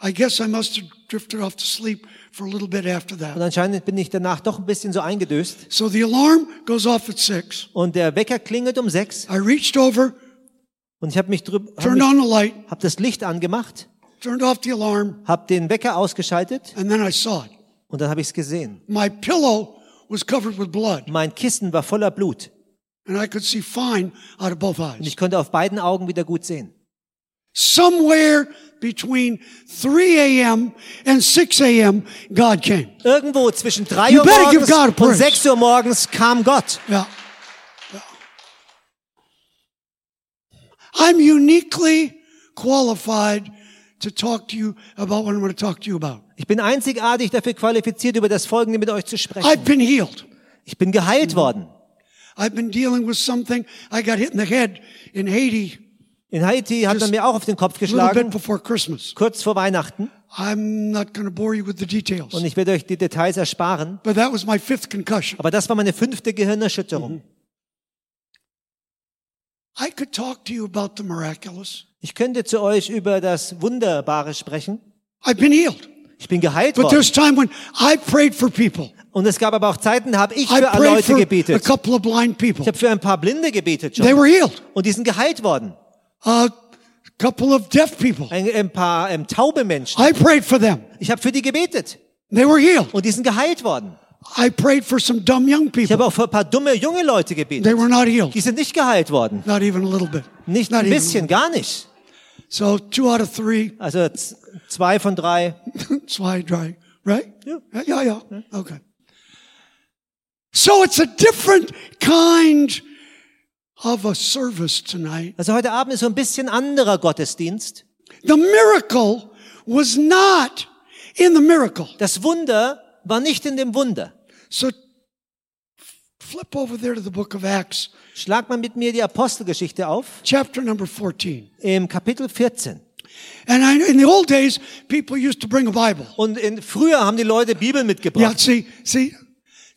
I guess I must have drifted off to sleep for a little bit after Und that. anscheinend bin ich danach doch ein bisschen so eingedöst. So the alarm goes off at 6. Und der Wecker klingelt um 6. I reached over, Und ich habe mich drüber, hab, turned mich, on the light, hab das Licht angemacht, turned off the alarm, habe den Wecker ausgeschaltet and then I saw it. und dann habe ich es gesehen. My pillow was covered with blood, Mein Kissen war voller Blut. and I could see fine out of both Und eyes. ich konnte auf beiden Augen wieder gut sehen. Somewhere between 3 a.m. and 6 a.m., God came. Irgendwo zwischen 3 You Uhr morgens und praise. 6 Uhr morgens kam Gott. Yeah. Yeah. I'm uniquely qualified to talk to you about what I'm going to talk to you about. Ich bin einzigartig dafür qualifiziert, über das Folgende mit euch zu I've sprechen. been healed. Ich bin geheilt worden. I've been dealing with something. I got hit in the head in Haiti In Haiti hat man mir auch auf den Kopf geschlagen, kurz vor Weihnachten. I'm not going to bore you with the details, Und ich werde euch die Details ersparen. but that was my fifth concussion. Aber das war meine fünfte Gehirnerschütterung. I could talk to you about the miraculous. Ich könnte zu euch über das Wunderbare sprechen. I've been healed, Ich bin geheilt but worden. there's time when I prayed for people. Und es gab aber auch Zeiten, da habe ich für Leute gebetet. couple of blind people. Ich habe für ein paar Blinde gebetet They schon. were healed. Und die sind geheilt worden. A couple of deaf people. Ein, ein paar ähm, taube Menschen. I prayed for them. Ich habe für die gebetet. They were healed. Und die sind geheilt worden. I prayed for some dumb young Ich habe people. auch für ein paar dumme junge Leute gebetet. They were not healed. Die sind nicht geheilt worden. Not even a little bit. Nicht Not ein bisschen, gar nicht. So two out of three. Also zwei von drei. Slide dry. Right? Yeah. Yeah, yeah. Okay. So it's a different kind of a service tonight. Also heute Abend ist so ein bisschen anderer Gottesdienst. The miracle was not in the miracle. Das Wunder war nicht in dem Wunder. So flip over there to the book of Acts, Schlag mal mit mir die Apostelgeschichte auf, chapter number 14. im Kapitel 14. And I, in the old days, people used to bring a Bible. Und in, früher haben die Leute Bibeln Yeah, mitgebracht. see, see,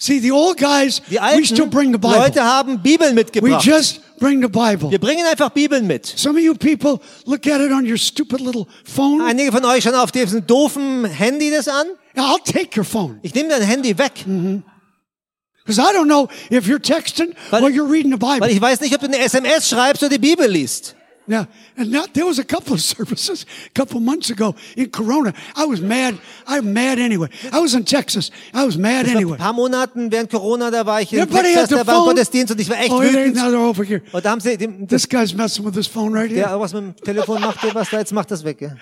see, the old guys, Die we still alten bring the Bible. Leute haben Bibeln We mitgebracht. just bring the Bible. Wir bringen einfach Bibeln mit. Some of you people look at it on your stupid little phone. Einige von euch schauen auf diesem doofen Handy das an. I'll take your phone. Ich nehme dein Handy weg, Because I don't know if you're texting Weil- or you're reading the Bible. weil ich weiß nicht, ob du eine SMS schreibst oder die Bibel liest. Yeah, and now, there was a couple of services a couple months ago in Corona. I was mad. I'm mad anyway. I was in Texas. I was mad Vor anyway. ein paar Monaten während Corona, da war ich in Everybody Texas, da war ein phone. Gottesdienst und ich war echt Oh, wütend. over here. Und da haben sie, dem, This guy's messing with his phone right der here. was mit dem Telefon macht, der was da jetzt macht das weg. Ja.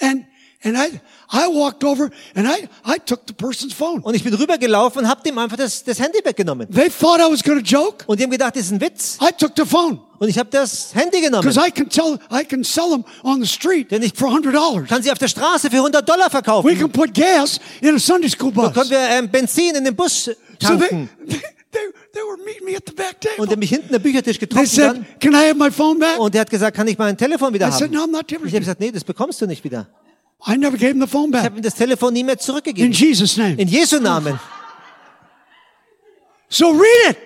And and I I walked over and I I took the person's phone. Und ich bin rübergelaufen und hab dem einfach das, das Handy weggenommen. They thought I was going to joke. Und die haben gedacht, das ist ein Witz. I took the phone Und ich habe das Handy genommen. because I can tell I can sell them on the street Denn ich- for hundred dollars. Kann sie auf der Straße für 100 Dollar We verkaufen. can put gas in a Sunday school bus. Können wir ähm, Benzin in den Bus So tanken. they, they they were meeting me at the back table. Und der mich hinten am Büchertisch They getroffen said, dann. "Can I have my phone back?" Und der hat gesagt, kann ich mein Telefon wieder I said, haben? "No, I'm not Ich habe giving it." gesagt, nee, das bekommst du nicht wieder. I never gave him the phone Ich back. habe ihm das Telefon nie mehr In. Jesus' name. In Jesu Namen. So read it.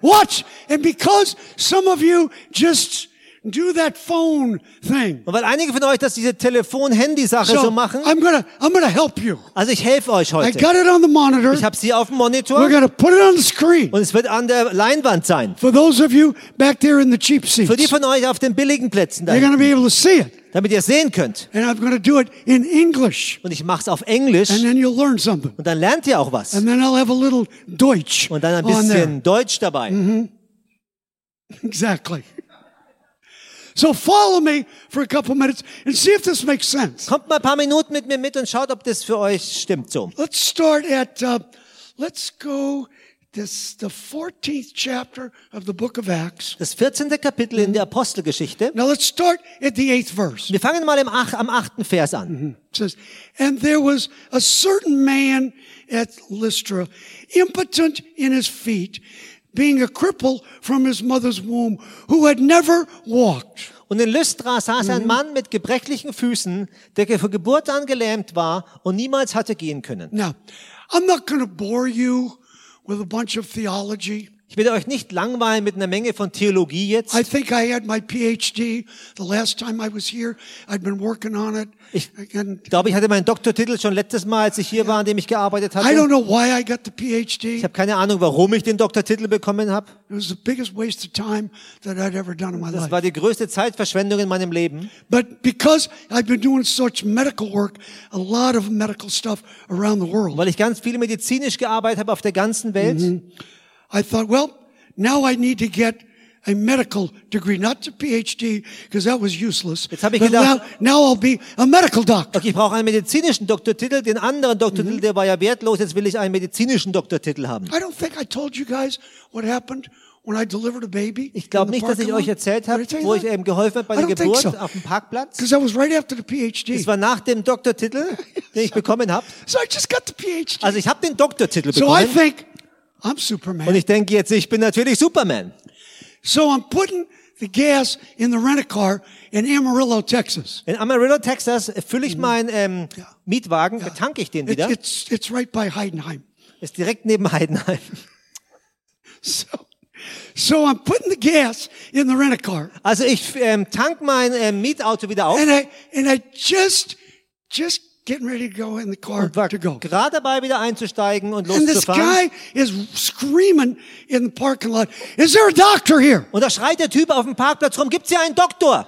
Watch. And because some of you just do that phone thing. Und weil einige von euch das diese Telefon-Handy-Sache so So machen, I'm gonna, I'm gonna help you. also ich helfe euch I heute. got it on the monitor. Ich habe sie auf dem We're Monitor gonna put it on the screen. und es wird an der Leinwand sein. For those of you back there in the cheap seats, Für die von euch auf den billigen Plätzen, da, you're gonna be able to see it. damit ihr sehen könnt. And I'm gonna do it in English. Und ich mache es auf Englisch And then you'll learn something. und dann lernt ihr auch was. And then I'll have a little Deutsch Und dann ein bisschen Deutsch dabei. Exactly. So follow me for a couple minutes and see if this makes sense. Kommt mal ein paar Minuten mit mir mit und schaut, ob das für euch stimmt so. Let's start at, uh, let's go this the 14th chapter of the book of Acts. Das 14. Kapitel in der Apostelgeschichte. Now let's start at the eighth verse. Wir fangen mal im ach, am achten Vers an. It says, And there was a certain man at Lystra, impotent in his feet, being a cripple from his mother's womb, who had never walked. Und in Lystra saß ein Mann mit gebrechlichen Füßen, der von Geburt an gelähmt war und niemals hatte gehen können. Now, I'm not going to bore you with a bunch of theology. Ich will euch nicht langweilen mit einer Menge von Theologie jetzt. I think I had my PhD the last time I was here. I'd been working on it. Ich Ich glaube, ich hatte meinen Doktortitel schon letztes Mal, als ich hier war, an dem ich gearbeitet I hatte. don't know why I got the Ich PhD. habe keine Ahnung, warum ich den Doktortitel bekommen habe. It was the biggest waste of time that I'd ever done in my Das life. war die größte Zeitverschwendung in meinem Leben. But because I've been doing such medical work, a lot of medical stuff around the world, Weil ich ganz viel medizinisch gearbeitet habe auf der ganzen Welt. I thought, well, now I need to get a medical degree, not the PhD, because that was useless. Jetzt hab ich But now, gedacht- now I'll be a medical doctor. Okay, ich brauche einen medizinischen Doktortitel. Den anderen Doktortitel, der war ja wertlos. Jetzt will ich einen medizinischen Doktortitel haben. I don't think I told you guys what happened when I delivered a baby. Ich glaube nicht, dass ich euch erzählt habe, wo ich eben geholfen habe bei der Geburt auf dem Parkplatz. Because that was right after the Das PhD. war nach dem Doktortitel, den ich bekommen habe. So I just got the PhD. Also ich habe den Doktortitel So I bekommen. think I'm Und Superman. ich denke jetzt, ich bin natürlich Superman. So I'm putting the gas in the rent-a-car in Amarillo, Texas. In Amarillo, Texas, fülle ich meinen ähm, Mietwagen, betanke ich den It's, wieder. it's, it's right by Heidenheim. Ist direkt neben Heidenheim. So, so I'm putting the gas in the rent-a-car. Also ich ähm, tank mein ähm, Mietauto wieder auf And I, and I just, just getting ready to go in the car und war to go. gerade dabei wieder einzusteigen und And this loszufahren. guy is screaming in the parking lot, is there a doctor here? Und da schreit der Typ auf dem Parkplatz rum, gibt's hier einen Doktor?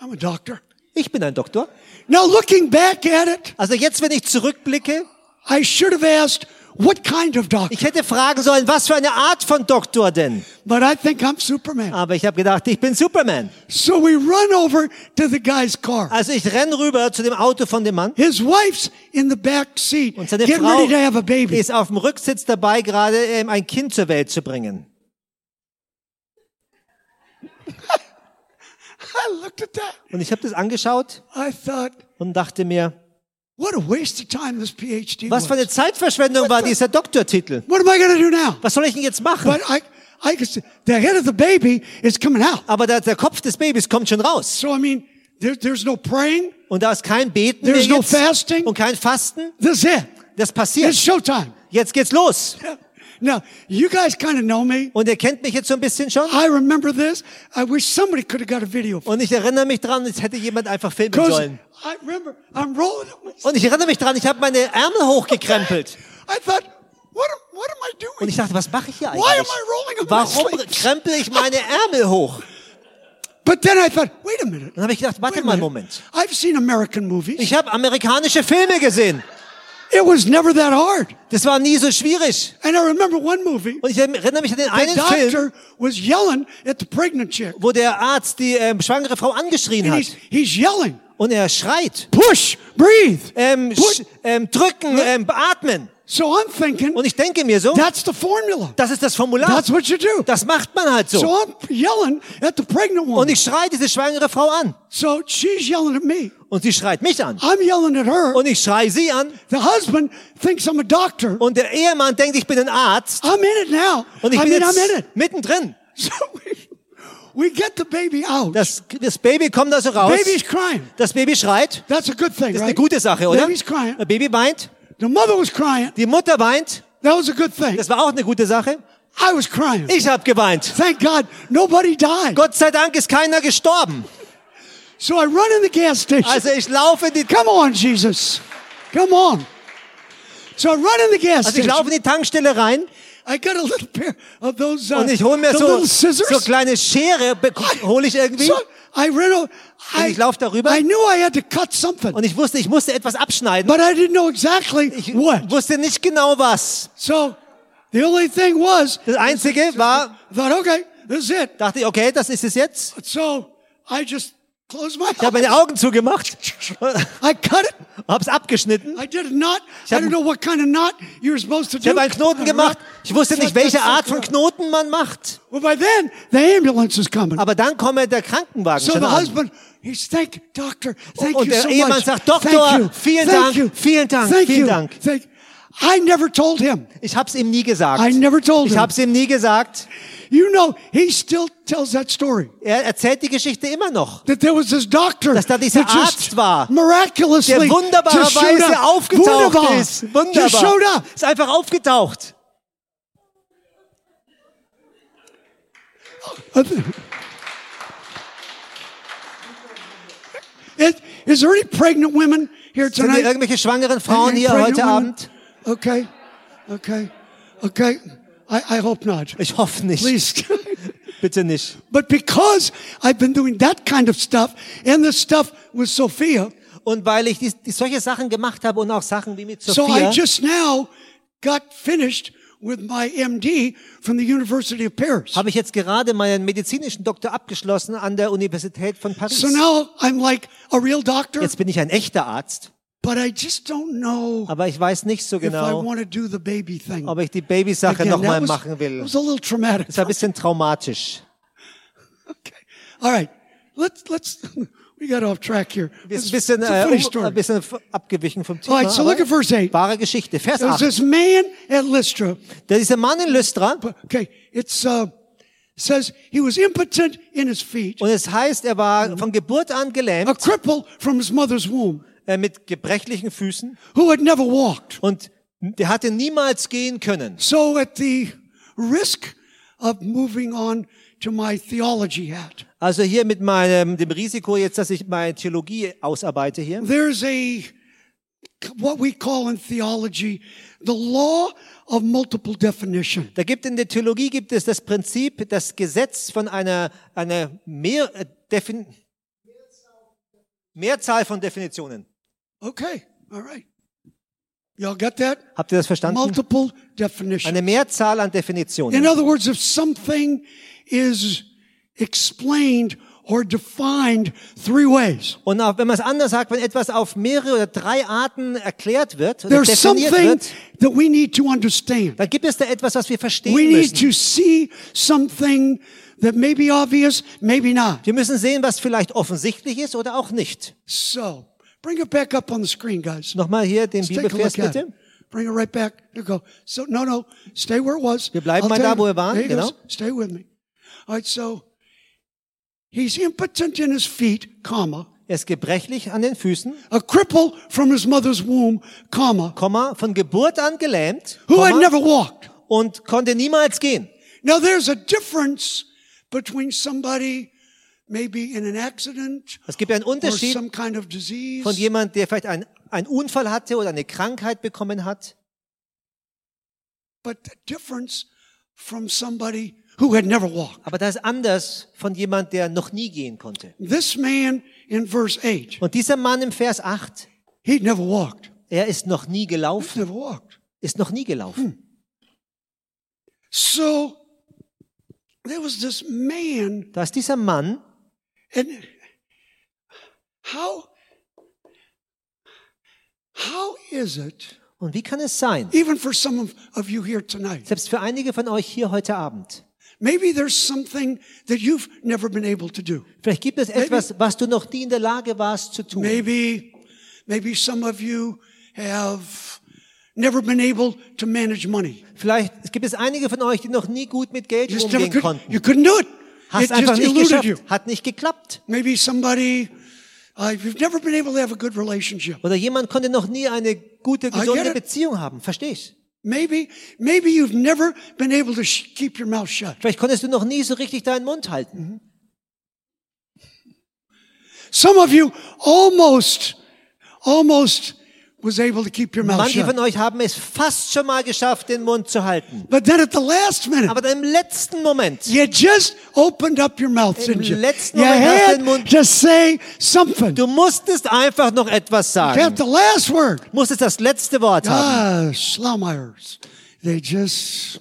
I'm a doctor. Ich bin ein Doktor. Now looking back at it, Also jetzt, wenn ich zurückblicke, I should have asked, what kind of doctor? ich hätte fragen sollen, was für eine Art von Doktor denn? But I think I'm Superman. Aber ich habe gedacht, ich bin Superman. So we run over to the guy's car. Also ich renn rüber zu dem Auto von dem Mann. His wife's in the back seat, Und seine getting Frau ready to have a baby. ist auf dem Rücksitz dabei, gerade ähm, ein Kind zur Welt zu bringen. I looked at that. Und ich habe das angeschaut I thought, und dachte mir, what a waste of time this PhD was für eine was. Zeitverschwendung war dieser Doktortitel. What am I to do now? Was soll ich denn jetzt machen? But I, I could see, the head of the baby is coming out. Aber der, der Kopf des Babys kommt schon raus. So, I mean, there, there's no praying. Und da ist kein Beten There's no jetzt fasting. und kein Fasten. This is it. Das passiert. It's showtime. Jetzt geht's los. Now, you guys kind of know me. Und ihr kennt mich jetzt so ein bisschen schon. I remember this. I wish somebody could have got a video. Und ich erinnere mich dran, es hätte jemand einfach filmen sollen. I remember, I'm rolling up my Und ich erinnere mich dran, ich habe meine Ärmel hochgekrempelt. I thought, what am, what am I doing? Und ich dachte, was mache ich hier Why am eigentlich? I rolling Warum krempel ich meine Ärmel hoch? But then I thought, wait a minute. Dann habe ich gedacht, warte mal einen. Moment. I've seen American movies. Ich habe amerikanische Filme gesehen. It was never that hard. Das war nie so schwierig. And I remember one movie. Und ich erinnere mich an den The einen Film, doctor was yelling at the pregnant chick. wo der Arzt die ähm, schwangere Frau angeschrien And hat. he's, he's yelling, Und er schreit. push, breathe. Ähm, sch- ähm, drücken, ähm, beatmen. So I'm thinking, Und ich denke mir so, that's the formula. das ist das Formular. That's what you do. Das macht man halt So so. I'm yelling at the pregnant Und woman. ich schreie diese schwangere Frau an. So she's yelling at me. Und sie schreit mich an. I'm yelling at her. Und ich schreie sie an. The husband thinks I'm a doctor. Und der Ehemann denkt, ich bin ein Arzt. I'm in it now. Und ich I bin mean, I'm in jetzt it. mittendrin. So we, we get the baby out. Das, das Baby kommt also raus. Baby's crying. Das Baby schreit. That's a good thing, Das ist right? eine gute Sache, oder? Baby's crying. Das Baby weint. The mother was crying. Die Mutter weint. That was a good thing. Das war auch eine gute Sache. I was crying. Ich habe geweint. Thank God nobody died. Gott sei Dank ist keiner gestorben. So I run in the gas station. Also ich laufe in die, Come on, Jesus. Come on. So I run in the gas also ich station. laufe in die Tankstelle rein I got a little pair of those uh, und ich hole mir so, so kleine Schere, hole ich irgendwie. So I ran over. Und I, ich lauf darüber. I knew I had to cut something, Und ich wusste, ich musste etwas abschneiden. but I didn't know exactly Ich what. wusste nicht genau was. So the only thing was, Das Einzige war, I thought, okay, this is it. dachte ich, okay, das ist es jetzt. So I just Ich habe meine. Augen zugemacht, I cut it. hab's abgeschnitten. I did a knot. Ich habe einen Knoten gemacht. Ich wusste nicht, welche Art von Knoten man macht. Well, by then, the ambulance is coming. Aber dann komme der Krankenwagen So schon the an. husband, he's thank doctor, thank Und der so Ehemann much. sagt, Thank Doktor, you, vielen Dank, vielen Dank, vielen Dank. I never told him. Ich hab's ihm nie gesagt. I never told Ich him. hab's ihm nie gesagt. You know, he still tells that story. Er erzählt die Geschichte immer noch. That there was this doctor Dass da dieser Arzt war, miraculously Der wunderbarerweise aufgetaucht Wunderbar. ist. Wunderbar. Ist einfach aufgetaucht. Is, there any pregnant women here Sind tonight? irgendwelche schwangeren Frauen hier heute? Abend? Okay, okay, okay. I, I hope not. Ich hoffe nicht. Please. Bitte nicht. but because I've been doing that kind of stuff and the stuff with Sophia, Und weil ich die, die solche Sachen gemacht habe und auch Sachen wie mit so I Sophia, just now got finished with my MD from the University of Paris. habe ich jetzt gerade meinen medizinischen Doktor abgeschlossen an der Universität von Paris. So now I'm like a real doctor, Jetzt bin ich ein echter Arzt, but I just don't know aber ich weiß nicht so genau, want to do the baby thing. ob ich die Babysache nochmal machen will. It was a little traumatic. Das war ein bisschen traumatisch. Okay. All right. Let's let's we got off track here. Wir It's, sind ein bisschen, a äh, funny um, story. ein bisschen abgewichen vom All Thema. right, so look at verse 8. wahre Geschichte. Vers There was 8. this man at Lystra. Der dieser Mann in Lystra, Okay, it's uh says he was impotent in his feet, und es heißt, er war von Geburt an a gelähmt, cripple from his mother's womb, äh, mit gebrechlichen Füßen who had never walked. und der hatte niemals gehen können. So at the risk of moving on to my theology hat, Also hier mit meinem, dem Risiko jetzt, dass ich meine Theologie ausarbeite hier. there's a what we call in theology the law of multiple definition. Da gibt in der Theologie gibt es das Prinzip, das Gesetz von einer, einer mehr, äh, Defin Mehrzahl von Definitionen. Okay, all right. Y'all got that? Habt ihr das verstanden? Multiple definition. Eine Mehrzahl an In Definitionen. other words, if something is explained or defined three ways, Und auch, wenn man es anders sagt, wenn etwas auf mehrere oder drei Arten erklärt wird oder there's definiert something wird, that we need to understand. dann gibt es da etwas, was wir verstehen We need müssen. to see something that may be obvious, maybe not. Wir müssen sehen, was vielleicht offensichtlich ist oder auch nicht. So, bring it back up on the screen, guys. Nochmal hier den Let's Bibelvers bitte. it. Bring it right back. You go. So, no, no, stay where it was. Wir bleiben I'll mal da, wo wir waren, There genau. Stay with me. All right, so he's impotent in his feet, comma, Er ist gebrechlich an den Füßen, a cripple from his mother's womb, comma, Komma, von Geburt an gelähmt who had never walked. und konnte niemals gehen. Now there's a difference between somebody Es gibt einen Unterschied some kind of disease von jemand, der vielleicht einen, einen Unfall hatte oder eine Krankheit bekommen hat. but the difference from somebody who had never walked. Aber das ist anders von jemand, der noch nie gehen konnte. This man in verse 8, Und dieser Mann im Vers 8, he'd never walked. er ist noch nie gelaufen. Ist noch nie gelaufen. So there was this man, Da ist dieser Mann, and how how is it, und wie kann es sein, even for some of, of you here tonight, selbst für einige von euch hier heute Abend, maybe there's something that you've never been able to do. vielleicht gibt es etwas, was du noch nie in der Lage warst zu tun. Maybe, maybe some of you have never been able to manage money. Vielleicht gibt es einige von euch, die noch nie gut mit Geld Just never umgehen could, konnten. you couldn't do it. Hast It einfach nicht geschafft. you. Hat nicht geklappt. Maybe somebody, uh, you've never been able to have a good relationship. Oder jemand konnte noch nie eine gute, gesunde. Beziehung haben. Versteh ich? Maybe, maybe you've never been able to keep your mouth shut. Vielleicht konntest du noch nie so richtig deinen Mund halten. Some of you almost, almost was able to keep your mouth Manche shut. von euch haben es fast schon mal geschafft, den Mund zu halten. But then at the last minute, Aber dann im letzten Moment, you just opened up your mouth, Im didn't you? letzten You Moment hast du den had Mund- to say something. du musstest einfach noch etwas You had sagen. the last word. Musstest das letzte Wort haben. Ah, Schlaumeyers. They just,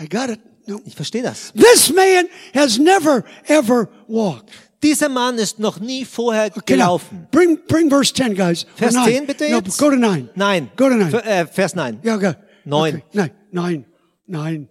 I got it. No. Ich verstehe das. This man has never, ever walked. Dieser Mann ist noch nie vorher Okay, gelaufen. bring, bring verse 10, guys. Vers nine. 10 bitte No, jetzt. go to 9. Nein. Go to 9. Ver- Äh, Vers 9. Yeah, okay. Neun. Okay. Nine. Nine. Nine.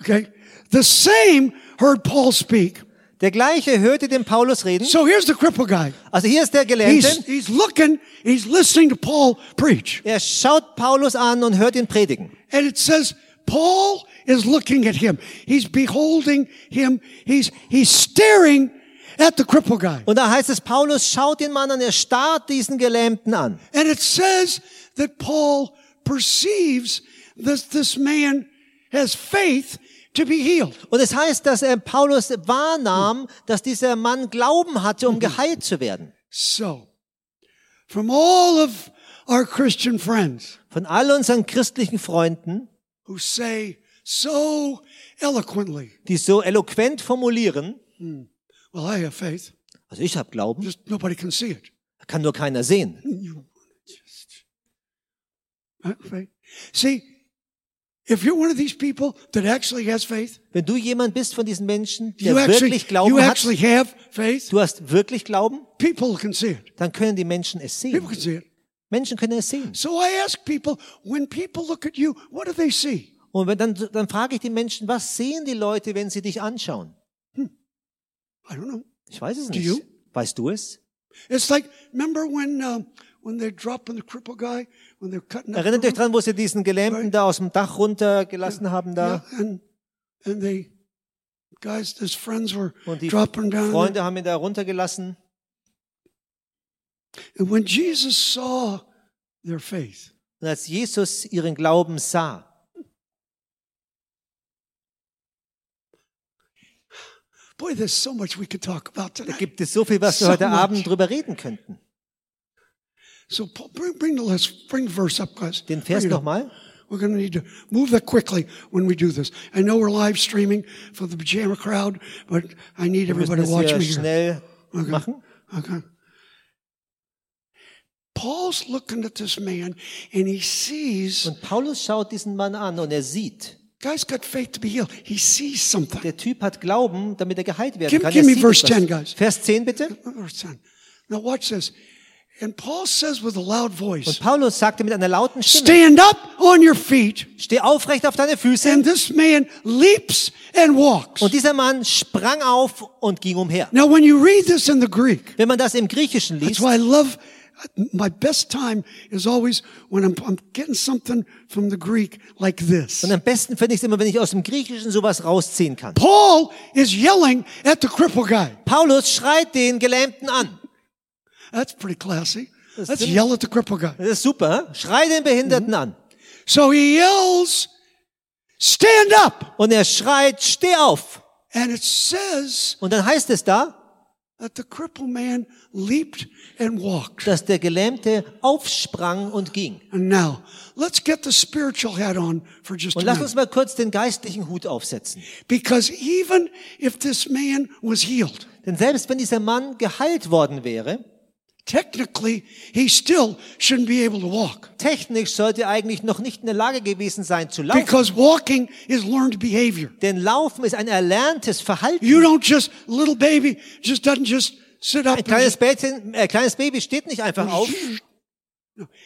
Okay. The same heard Paul speak. Der gleiche hörte den Paulus reden. So here's the cripple guy. Also hier ist der He's, Gelähmte. he's looking, he's listening to Paul preach. Er schaut Paulus an und hört ihn predigen. And it says, Paul is looking at him. He's beholding him. He's, he's staring at the cripple guy. Und da heißt es, Paulus schaut den Mann an, er starrt diesen Gelähmten an. And it says that Paul perceives that this man has faith to be healed. Und es heißt, dass er Paulus wahrnahm, dass dieser Mann Glauben hatte, um geheilt zu werden. So, from all of our Christian friends Von all unseren christlichen Freunden, who say so eloquently, die so eloquent formulieren, well, I have faith, also ich habe Glauben, just nobody can see it. kann nur keiner sehen. You just. See, if you're one of these people that actually has faith, Wenn du jemand bist von diesen Menschen, der actually, wirklich Glauben hat, faith, du hast wirklich Glauben, people can see it. dann können die Menschen es People sehen. can see it. Menschen können es sehen. So I ask people, when people look at you, what do they see? Und wenn, dann, dann frage ich die Menschen, was sehen die Leute, wenn sie dich anschauen? I don't know. Ich weiß es Do you? nicht. Weißt du es? It's like, remember when, um, when they're dropping the cripple guy, when they're cutting up Erinnert euch dran, wo sie diesen Gelähmten da aus dem Dach runtergelassen haben da? Yeah, and, and they, guys, his friends were Und die dropping down. Freunde haben ihn da runtergelassen. And when Jesus saw their faith, Und als Jesus ihren Glauben sah, boy, there's so much we could talk about tonight. gibt es so viel, was wir So heute much. Abend drüber reden könnten. So Paul, bring, bring the last, bring verse up, guys. Den Vers Bring it up. nochmal. We're going to need to move that quickly when we do this. I know we're live streaming for the pajama crowd, but I need Wir everybody to watch me here. schnell Okay. machen. Okay. Paul's looking at this man and he sees, Und Paulus schaut diesen Mann an und er sieht, guy's got faith to be healed. He sees something. der Typ hat Glauben, damit er geheilt werden Give- kann. give Er me verse etwas. 10, guys. Vers 10 bitte. Verse 10. Now watch this. And Paul says with a loud Und voice, Paulus sagte mit einer lauten Stimme, stand up on your feet. steh aufrecht auf deine Füße. And this man leaps and walks. Und dieser Mann sprang auf und ging umher. Now when you read this in the Greek, Wenn man das im Griechischen That's liest, why I love my best time is always when I'm, I'm getting something from the Greek like this. und am besten finde ich es immer, wenn ich aus dem Griechischen sowas rausziehen kann. Paul is yelling at the cripple guy. Paulus schreit den Gelähmten an. That's pretty classy. That's Let's yell at the cripple guy. Das ist super. Schrei den Behinderten an. So he yells, stand up. Und er schreit, steh auf. And it says Und dann heißt es da, dass der Gelähmte aufsprang und ging. And now, let's get the spiritual hat on for just a Und lass uns mal kurz den geistlichen Hut aufsetzen. Because even if this man was healed, Denn selbst wenn dieser Mann geheilt worden wäre, technically he still shouldn't be able to walk. technisch sollte er eigentlich noch nicht in der Lage gewesen sein zu laufen. Because walking is learned behavior. Denn Laufen ist ein erlerntes Verhalten. You don't just, little baby just doesn't just sit up. Ein kleines, Mädchen, äh, kleines Baby steht nicht einfach auf.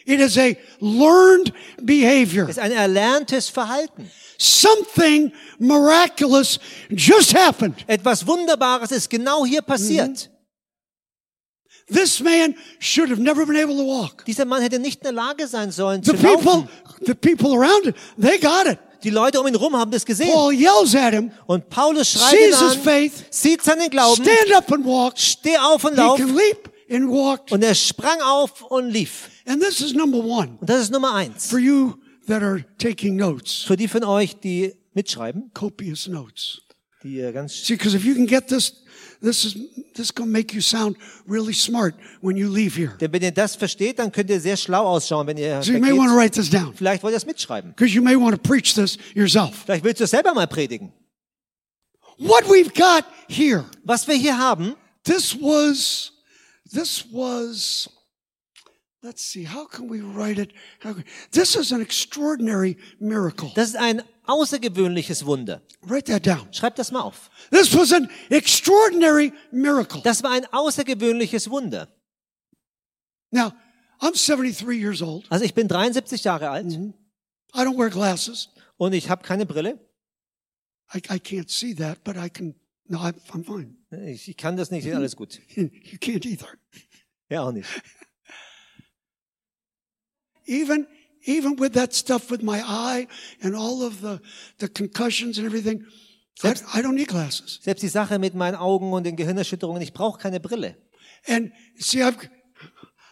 it is a learned behavior. Es ist ein erlerntes Verhalten. Something miraculous just happened. Etwas Wunderbares ist genau hier passiert. This man should have never been able to walk. Dieser Mann hätte nicht in der Lage sein sollen The zu people, laufen. the people around it, they got it. Die Leute um ihn rum haben das gesehen. Paul yells at him, Und Paulus schreit ihn sees his an, faith, sieht seinen Glauben, stand up and walk. steh auf und He lauf. can leap and walk. Und er sprang auf und lief. And this is number one Und das ist Nummer eins. for you that are taking notes, Für die von euch, die mitschreiben, copious notes. die ihr ganz See, because if you can get this, this is this is gonna make you sound really smart when you leave here. Denn wenn ihr das versteht, dann könnt ihr sehr schlau ausschauen, wenn ihr So you may want to write this down Vielleicht wollt ihr das mitschreiben. because you may want to preach this yourself. Vielleicht willst du es selber mal predigen. What we've got here, Was wir hier haben, this was, this was. Let's see, how can we write it? How, this is an extraordinary miracle. das ist ein außergewöhnliches Wunder. Write that down. Schreibt das mal auf. This was an extraordinary miracle. Das war ein außergewöhnliches Wunder. Now, I'm 73 years old. Also ich bin 73 Jahre alt I don't wear glasses. und ich habe keine Brille. I, I can't see that, but I can. No, I'm, I'm fine. Ich, ich kann das nicht, alles gut. You can't either. Ja, auch nicht. Even even with that stuff with my eye and all of the the concussions and everything, I, I don't need glasses. Selbst die Sache mit meinen Augen und den Gehirnerschütterungen, ich brauche keine Brille. And see, I've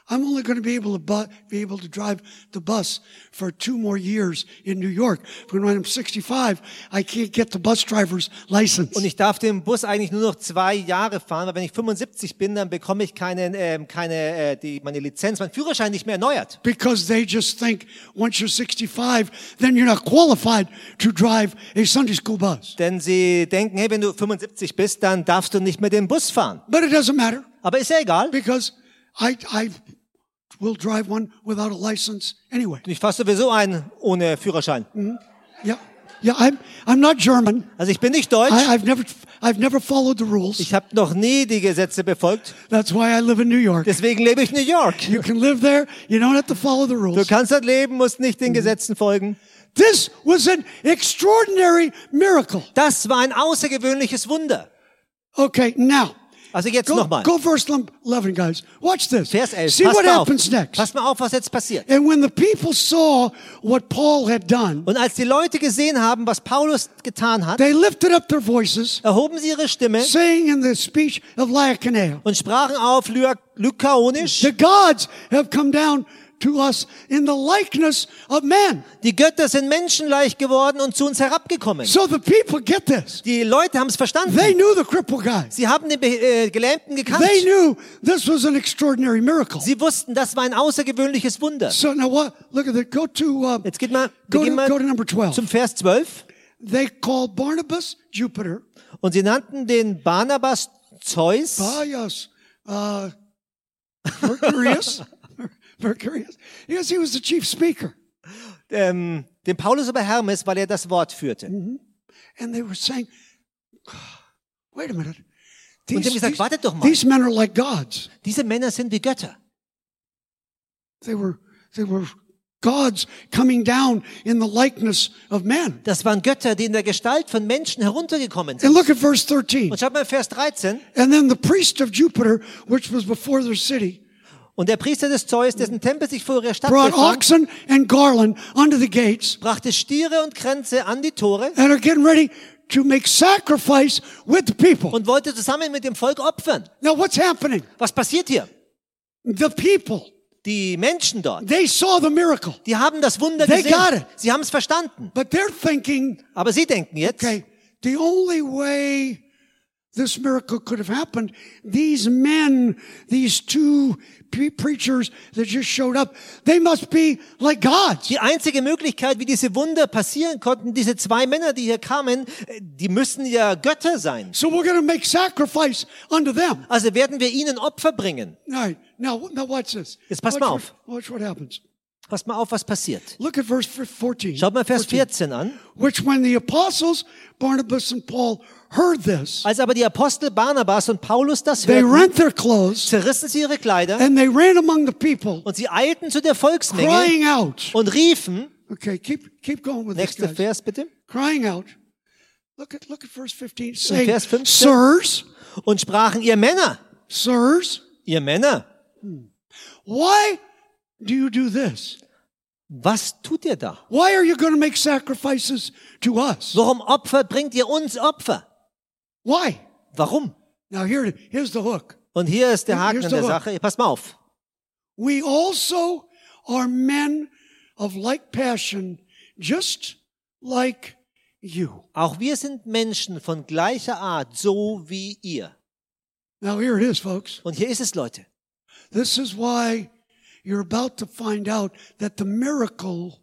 I'm only going to be able to bu- be able to drive the bus for two more years in New York. When I'm 65, I can't get the bus driver's license. Und ich darf den Bus eigentlich nur noch zwei Jahre fahren, weil wenn ich 75 bin, dann bekomme ich keine, ähm, keine, äh, die, meine Lizenz, mein Führerschein nicht mehr erneuert. Because they just think once you're 65, then you're not qualified to drive a Sunday school bus. Denn sie denken, hey, wenn du 75 bist, dann darfst du nicht mehr den Bus fahren. But it doesn't matter Aber ist ja egal. because I, I will drive one without a license anyway. Ich fahre sowieso ein ohne Führerschein. Yeah. Yeah, I'm, I'm not German. Also ich bin nicht deutsch. I, I've never, I've never followed the rules. Ich habe noch nie die Gesetze befolgt. That's why I live in New York. Deswegen lebe ich in New York. You can live there. You don't have to follow the Du rules. kannst dort leben, musst nicht den Gesetzen folgen. This was an extraordinary miracle. Das war ein außergewöhnliches Wunder. Okay, now. Also jetzt Go, nochmal. go verse 11, guys. Watch this. Vers 11. See Pass what auf. happens next. Pass mal auf, was jetzt passiert. And when the people saw what Paul had done, Und als die Leute gesehen haben, was Paulus getan hat, they lifted up their voices, erhoben sie ihre Stimme saying in the speech of Laodicea, und sprachen auf Ly- Lykaonisch, The gods have come down to us in the likeness of man. die Götter sind menschenleicht geworden und zu uns herabgekommen. So the people get this. Die Leute haben es verstanden. They knew the crippled guy. Sie haben den äh, Gelähmten gekannt. They knew this was an extraordinary miracle. Sie wussten, das war ein außergewöhnliches Wunder. So now what? Look at that. Go to uh, Jetzt geht mal, go to, go to mal number twelve. zum Vers 12. They called Barnabas Jupiter, Und sie nannten den Barnabas Zeus Bias, uh, Mercurius, Mercurius, because he was the chief speaker. ähm, den Paulus aber Hermes, um weil er das Wort führte. Mm-hmm. And they were saying, ah, wait a minute. Und sie haben gesagt, wartet doch mal. these men are like gods. Diese Männer sind wie Götter. They were, they were gods coming down in the likeness of men. Das waren Götter, die in der Gestalt von Menschen heruntergekommen And look at verse 13. Und schaut mal Vers 13. And then the priest of Jupiter, which was before their city, Und der Priester des Zeus, dessen Tempel sich vor ihrer Stadt brought befand, oxen and garland unto the gates brachte Stiere und Kränze an die Tore and are getting ready to make sacrifice with the people. und wollte zusammen mit dem Volk opfern. Now what's happening? Was passiert hier? The people, Die Menschen dort, they saw the miracle, die haben das Wunder They got gesehen. it. Sie haben es verstanden. but they're thinking, Aber sie denken jetzt, okay, the only way this miracle could have happened, these men, these two pre- preachers that just showed up, they must be like gods. die einzige Möglichkeit, wie diese Wunder passieren konnten, diese zwei Männer, die hier kamen, die müssen ja Götter sein. So we're going to make sacrifice unto them. Also werden wir ihnen Opfer bringen. Right. Now, now watch this. Jetzt pass watch mal auf. Watch what happens. Pass mal auf, was passiert. Look at verse 14. Schaut mal Vers 14. 14 an. Which when the apostles, Barnabas and Paul, heard this, Als aber die Apostel Barnabas und Paulus das they hörten, rent their clothes zerrissen sie ihre Kleider and they ran among the people, und sie eilten zu der Volksmenge crying out. und riefen, Okay, keep, keep going with this, nächster guys. Vers bitte, Crying out. Look at, look at verse 15. Saying, Vers 15. Sirs, und sprachen, ihr Männer, sirs, ihr Männer, why do you do this? was tut ihr da? Why are you going to make sacrifices to us? Warum opfert, bringt ihr uns Opfer? Why? Warum? Now here, here's the hook. Und hier ist der Haken an der. Sache. Pass mal auf. We also are men of like passion, just like you. Auch wir sind Menschen von gleicher Art, so wie ihr. Now here it is, folks. Und hier ist es, Leute. This is why you're about to find out that the miracle,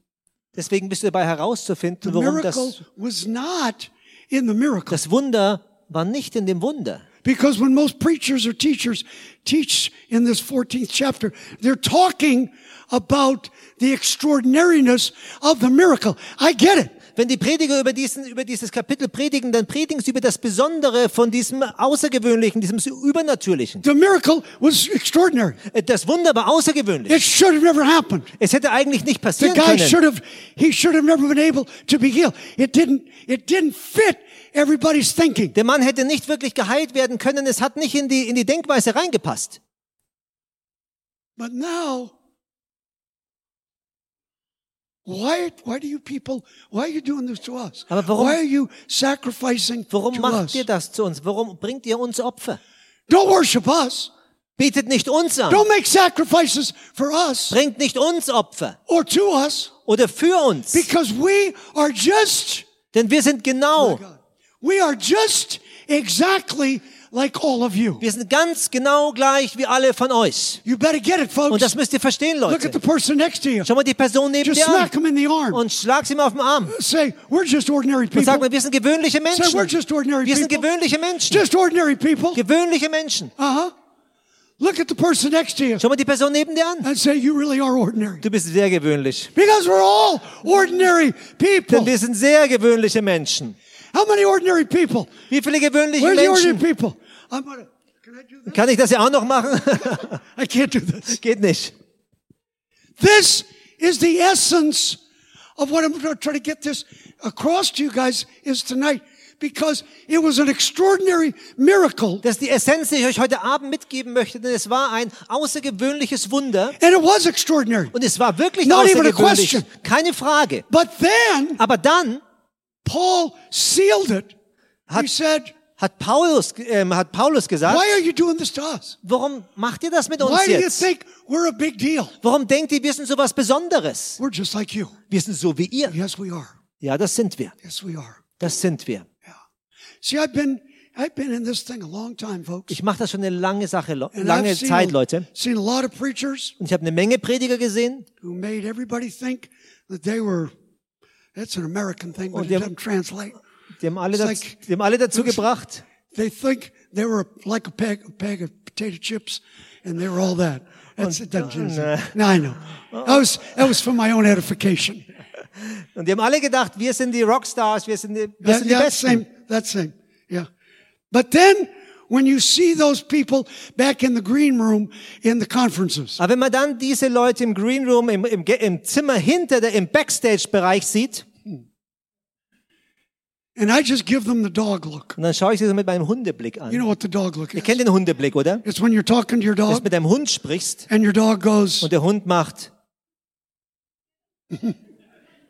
Deswegen bist du dabei herauszufinden, warum das, was not in the miracle. das Wunder war nicht in dem Wunder. Because when most preachers or teachers teach in this 14th chapter, they're talking about the extraordinariness of the miracle. I get it. Wenn die Prediger über, diesen, über dieses Kapitel predigen, dann predigen sie über das Besondere von diesem Außergewöhnlichen, diesem Übernatürlichen. The miracle was extraordinary. Äh, Das Wunder war außergewöhnlich. It should have never happened. Es hätte eigentlich nicht The passieren guy können. should have, he should have never been able to be healed. It didn't, it didn't fit everybody's thinking. Der Mann hätte nicht wirklich geheilt werden können. Es hat nicht in die, in die Denkweise reingepasst. But now, why, why do you people, why are you doing this to us? Aber warum- why are you sacrificing Warum to macht us? ihr das zu uns? Warum bringt ihr uns Opfer? Don't worship us. Betet nicht uns an. Don't make sacrifices for us Bringt nicht uns Opfer or to us oder für uns. because we are just, Denn wir sind genau, we are just exactly like all of you. wir sind ganz genau gleich wie alle von euch. You better get it, folks. Und das müsst ihr verstehen, Look at the Leute. person next to you. Schau mal die Person neben Just dir smack an him in the arm. und schlag sie mal auf den Arm. Say, we're just ordinary Und sag people. mal, wir sind gewöhnliche Say, we're Menschen. just ordinary Wir sind people. gewöhnliche Menschen. Just ordinary people. Gewöhnliche Menschen. Uh-huh. Look at the person next to you Schau mal die Person neben dir an. and say, you really are ordinary. Du bist sehr gewöhnlich. Because we're all ordinary Denn people. wir sind sehr gewöhnliche Menschen. How many ordinary people? Wie viele gewöhnliche Where's the ordinary Menschen? people? I'm gonna, can I do this? Kann ich das ja auch noch machen? I can't do this. Geht nicht. This is the essence of what I'm going to get this across to you guys is tonight because it was an extraordinary miracle Das ist die Essenz, die ich euch heute Abend mitgeben möchte, denn es war ein außergewöhnliches Wunder and it was extraordinary. und es war wirklich Not even a außergewöhnlich. question. Keine Frage. But then Aber dann Paul sealed it. He Hat- said, hat Paulus, ähm, hat Paulus gesagt, why are you doing this to us? warum macht ihr das mit uns Why do you jetzt? think we're a big deal? Warum denkt ihr, wir sind so was Besonderes? We're just like you. Wir sind so wie ihr. Yes, we are. Ja, das sind wir. Yes, we are. Das sind wir. Yeah. See, I've been, I've been in this thing a long time, folks. Ich mache das schon eine lange Sache, lange seen, Zeit, Leute. seen a lot of preachers Und ich habe eine Menge Prediger gesehen who made everybody think that they were, that's an American thing, but Und it haben- doesn't translate. Die haben alle, It's dazu, like- die haben alle dazu gebracht. They think they were like a bag, a bag of potato chips and they were all that. That's, it doesn't, no, I know. That was, that was for my own edification. Und die haben alle gedacht, wir sind die Rockstars, wir sind die, wir That, sind die yeah, Besten. same, that same. Yeah. But then when you see those people back in the green room in the conferences, Aber wenn man dann diese Leute im Green Room, im, im, im Zimmer hinter der, im Backstage-Bereich sieht, and I just give them the dog look. und dann schaue ich sie so mit meinem Hundeblick an. You know what the dog look Ihr is? kennt den Hundeblick, oder? It's when you're talking to your Dass dog mit deinem Hund sprichst and your dog goes, und der Hund macht,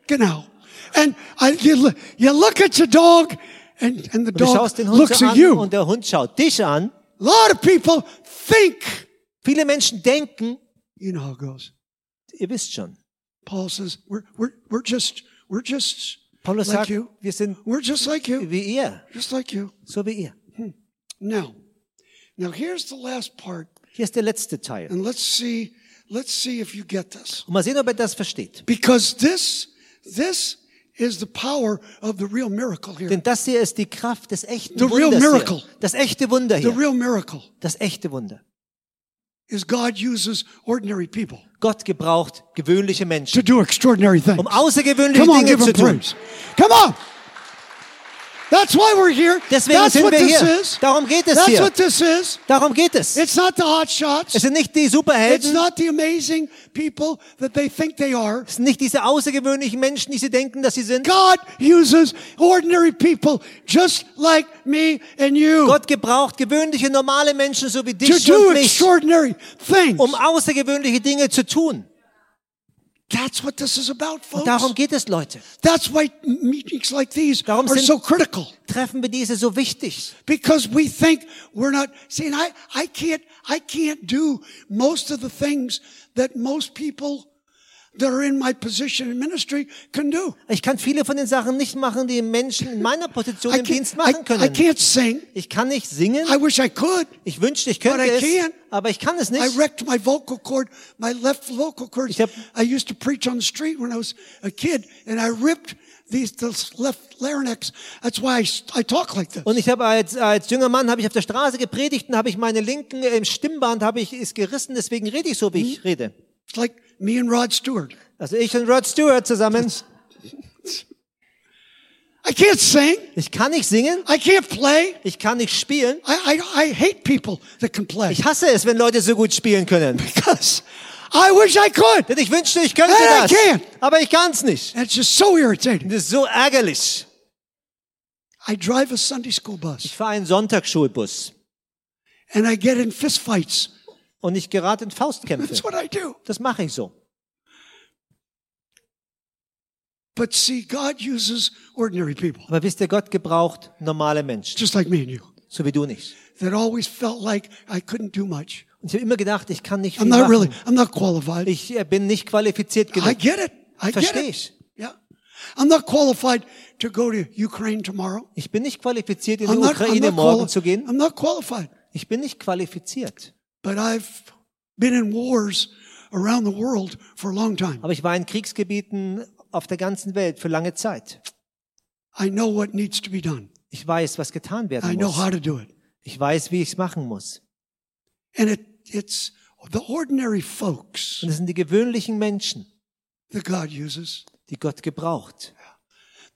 genau. And I, you, you look at your dog and, and the dog looks at you. und der Hund schaut dich an. A lot of people think, Viele Menschen denken, you know how it goes. ihr wisst schon. Paul says, we're, we're, we're just, we're just Paulus like sagt, you. wir sind We're just like you. wie ihr, Just like you. so wie ihr. Now, now here's the last part, Hier ist der letzte Teil. and let's see, let's see if you get this. Und mal sehen, ob er das versteht. Because this, this is the power of the real miracle here. Denn das hier ist die Kraft des echten The real Wunders miracle. hier. Das echte Wunder The hier. real miracle Das echte Wunder. is God uses ordinary people Gott gebraucht gewöhnliche to Menschen, do extraordinary things. um außergewöhnliche Come on, Dinge give zu him tun. praise. Come on. That's why we're here. Deswegen That's sind what wir this hier. is. Darum geht es That's hier. what this is. Darum geht es. It's not the hot shots. Es sind nicht die It's Superhelden, not the amazing people that they think they are. es sind nicht diese außergewöhnlichen Menschen, die sie denken, dass sie sind. God uses ordinary people just like me and you Gott gebraucht gewöhnliche, normale Menschen, so wie to dich do und mich, extraordinary things. um außergewöhnliche Dinge zu tun. That's what this is about, Und folks. darum geht es, Leute. That's why meetings like these Darum are so critical. Treffen wir diese so wichtig. Because we think we're not, saying I, I can't, I can't do most of the things that most people Ich kann viele von den Sachen nicht machen, die Menschen in meiner Position I im Dienst I, machen I können. can't sing. Ich kann nicht singen. I wish I could. Ich wünschte, ich könnte But I es, can't. aber ich kann es I nicht. wrecked my vocal cord, my left vocal cord. Ich hab- I used to preach on the street when I was a kid, and I ripped these this left larynx. That's why I, I talk like this. Und ich habe als, als junger Mann habe ich auf der Straße gepredigt und habe ich meine linken im Stimmband habe ich ist gerissen, deswegen rede ich so, wie ich rede. It's like me and Rod Stewart. Also ich und Rod Stewart zusammen. I can't sing. Ich kann nicht singen. I can't play. Ich kann nicht spielen. I, I, I hate people that can play Ich hasse es, wenn Leute so gut spielen können. because I wish I could. Denn ich wünschte, ich könnte And I das. can't. Aber ich kann's nicht. And it's just so irritating. Das ist so ärgerlich. I drive a Sunday school Ich bus fahre einen Sonntagsschulbus and I get in fistfights. Und ich gerate in Faustkämpfe. That's what I do. Das mache ich so. But see, God uses ordinary people, Aber wisst ihr, Gott gebraucht normale Menschen, just like me and you, so wie du nicht. that always felt like I couldn't do much. Und ich habe immer gedacht, ich kann nicht I'm viel not really. I'm not qualified. Ich äh, bin nicht qualifiziert I genug. get it. I Verstehe ich. Yeah. I'm not qualified to go to Ukraine tomorrow. Ich bin nicht qualifiziert, in die I'm not, I'm Ukraine not, morgen zu gehen. I'm not qualified. Ich bin nicht qualifiziert. But I've been in wars around the world for a long time. Aber ich war in Kriegsgebieten auf der ganzen Welt für lange Zeit. I know what needs to be done. Ich weiß, was getan I werden know muss. how to do it. Ich weiß, wie ich es machen muss. And it, it's the ordinary folks Und es sind die gewöhnlichen Menschen, that God uses. die Gott gebraucht.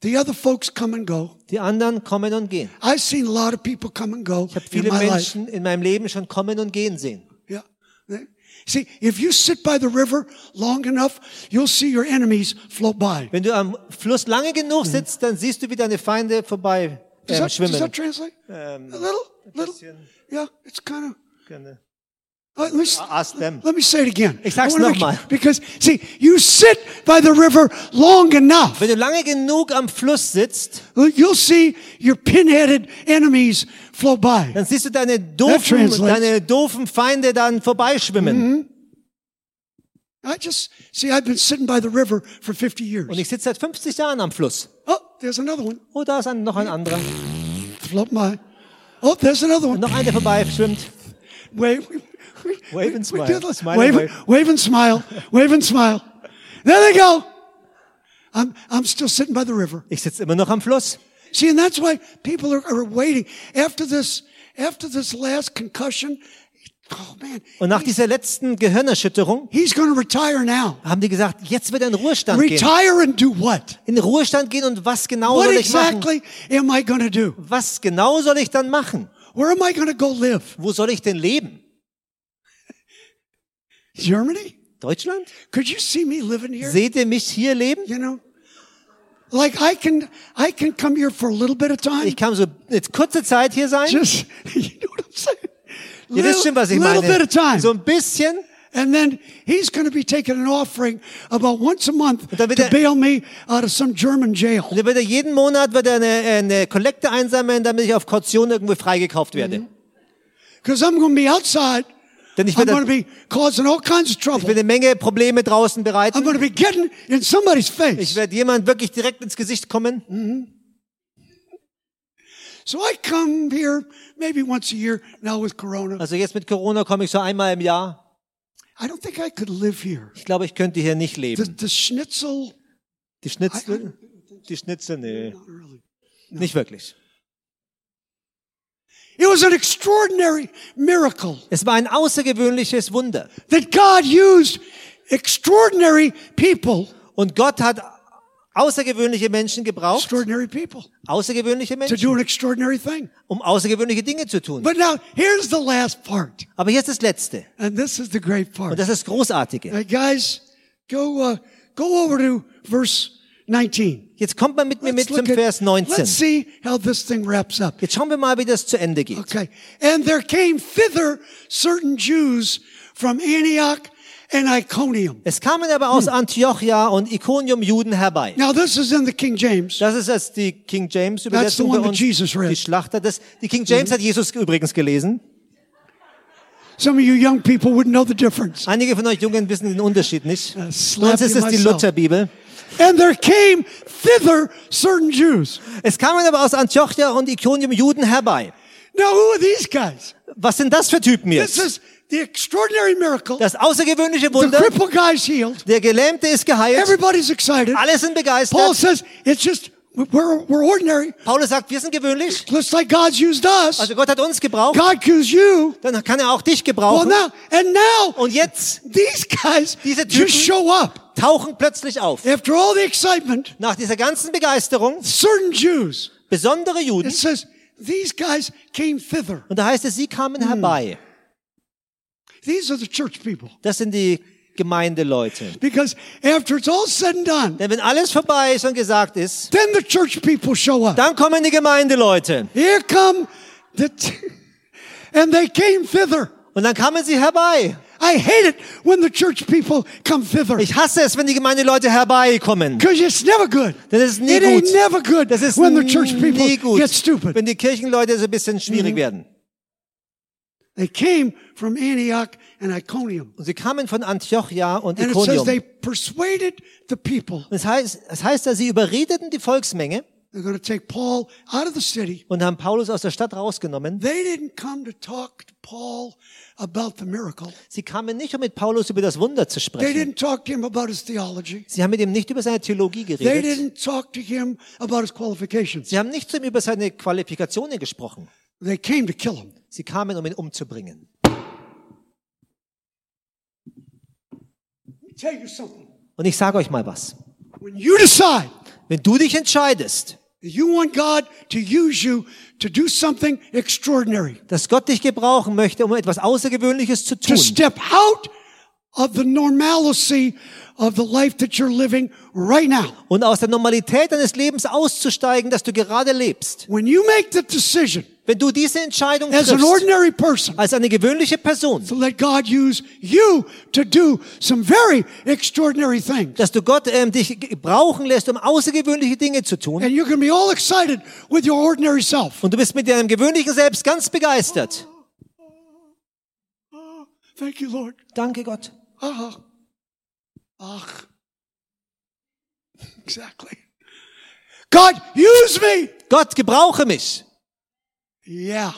The other folks come and go. Die anderen kommen und gehen. I've seen a lot of people come and go Ich habe in viele life. Menschen in meinem Leben schon kommen und gehen sehen. Yeah. See, if you sit by the river long enough, you'll see your enemies float by. Wenn du am Fluss lange genug sitzt, dann siehst du, wie deine Feinde vorbei Does ähm, that, does schwimmen. that translate? Ähm, A little, little. Yeah, it's kind of. Let, me, Ask them. let me say it again. Ich sag's I wanna noch make- mal. Because see, you sit by the river long enough, Wenn du lange genug am Fluss sitzt, you'll see your pinheaded enemies flow by. dann siehst du deine doofen, deine doofen Feinde dann vorbeischwimmen. Mm-hmm. I just see. I've been sitting by the river for 50 years. Und ich sitze seit 50 Jahren am Fluss. Oh, there's another one. Oh, da ist ein, noch ein anderer. Float by. Oh, there's another Und one. noch einer, vorbeischwimmt. Wave, we, we, Wave and we smile. did like- Smile wave, and wave. wave and smile. Wave and smile. There they go. I'm, I'm still sitting by the river. Ich sitze immer noch am Fluss. See, and that's why people are, are waiting after this, after this last concussion. Oh man, Und nach dieser letzten Gehirnerschütterung he's to retire now. haben die gesagt, jetzt wird er in Ruhestand gehen. Retire and do what? In Ruhestand gehen und was genau What soll ich machen? exactly am I do? Was genau soll ich dann machen? Where am I to go live? Wo soll ich denn leben? Germany? Deutschland? Could you see me living here? Seht ihr mich hier leben? You know, like I can, I can come here for a little bit of time. Ich kann so jetzt kurze Zeit hier sein. Just, you know what I'm saying? Ihr wisst schon, was ich little bit meine. of time. So ein bisschen. and then he's going to be taking an offering about once a month to er- bail me out of some German jail. Und dann wird er jeden Monat wird er eine, eine Kollekte einsammeln, damit ich auf Kaution irgendwo freigekauft werde. Because I'm going to be outside. Denn ich I'm werde, ich werde eine Menge Probleme draußen bereiten. Ich face. werde jemand wirklich direkt ins Gesicht kommen. Corona. Also jetzt mit Corona komme ich so einmal im Jahr. I don't think I could live here. Ich glaube, ich könnte hier nicht leben. Die Schnitzel, die Schnitzel, nee, nicht wirklich. It was an extraordinary miracle Es war ein außergewöhnliches Wunder. that God used extraordinary people, Und Gott hat außergewöhnliche Menschen gebraucht, extraordinary people, außergewöhnliche to Menschen, do an extraordinary thing. um außergewöhnliche Dinge zu tun. But now here's the last part, Aber hier ist das Letzte. and this is the great Und part. das ist das Großartige. Uh, guys, go uh, go over to verse 19. Jetzt kommt man mit mir mit zum Vers 19. Let's see how this thing wraps up. Jetzt schauen wir mal, wie das zu Ende geht. Okay. And there came thither certain Jews from Antioch and Iconium. Es kamen aber aus Antiochia und Iconium Juden herbei. Now this is in the King James. Das ist jetzt die King James Übersetzung bei uns. Jesus read. Die Schlachter. Das, die King James hat Jesus übrigens gelesen. Some of you young people wouldn't know the difference. Einige von euch Jungen wissen den Unterschied nicht. Uh, Sonst ist es die. Lutherbibel. And there came thither certain Jews. Es kamen aber aus Antiochia und Iconium Juden herbei. Now who are these guys? Was sind das für Typen This jetzt? is the extraordinary miracle. Das außergewöhnliche The Wunder. crippled guy's healed. Der Gelähmte ist geheilt. Everybody's excited. Alle sind Paul begeistert. says it's just We're, we're ordinary. Paulus sagt, wir sind gewöhnlich. Just like God's used us. Also Gott hat uns gebraucht. God used you. Dann kann er auch dich Well, gebrauchen. now, and now, Und jetzt these guys Diese Typen- just show up. tauchen plötzlich auf. After all the excitement, Nach dieser ganzen Begeisterung, certain Jews, besondere Juden. it says, these guys came thither. Und da heißt es, sie kamen herbei. These are the church people. Das sind die Gemeindeleute. Because after it's all said and done, Denn wenn alles vorbei ist und gesagt ist, then the church people show up. dann kommen die Gemeindeleute. Here come the, and they came thither. Und dann kamen sie herbei. I hate it when the church people come thither. Ich hasse es, wenn die Gemeindeleute herbeikommen. Because it's never good. Denn es ist nie it ain't gut. never good Das ist when the church people gut, get stupid. wenn die Kirchenleute so ein bisschen schwierig mhm. werden. They came from Antioch. Und sie kamen von Antiochia und And it says Iconium. they persuaded the people. Und es heißt, es heißt, dass sie überredeten die Volksmenge They're going to take Paul out of the city. und haben Paulus aus der Stadt rausgenommen. They didn't come to talk to Paul about the miracle. Sie kamen nicht, um mit Paulus über das Wunder zu They sprechen. didn't talk to him about his theology. Sie haben mit ihm nicht über seine Theologie They geredet. didn't talk to him about his qualifications. Sie haben nicht zu ihm über seine Qualifikationen gesprochen. They came to kill him. Sie kamen, um ihn umzubringen. Let me tell you something. Und ich sage euch mal was. When you decide Wenn du dich entscheidest, that you want God to use you to do something extraordinary, dass Gott dich gebrauchen möchte, um etwas Außergewöhnliches zu to tun, step out of the normalcy of the life that you're living right now. und aus der Normalität deines Lebens auszusteigen, dass du gerade lebst. When you make the decision Wenn du diese Entscheidung as an ordinary person als eine gewöhnliche Person, to let God use you to do some very extraordinary things, dass du Gott ähm, dich brauchen lässt, um außergewöhnliche Dinge zu tun, and you're going to be all excited with your ordinary self. und du bist mit deinem gewöhnlichen Selbst ganz begeistert. Thank you, Lord. Danke Gott. Ah, ach, exactly. God, use me. Gott, gebrauche mich. Yeah.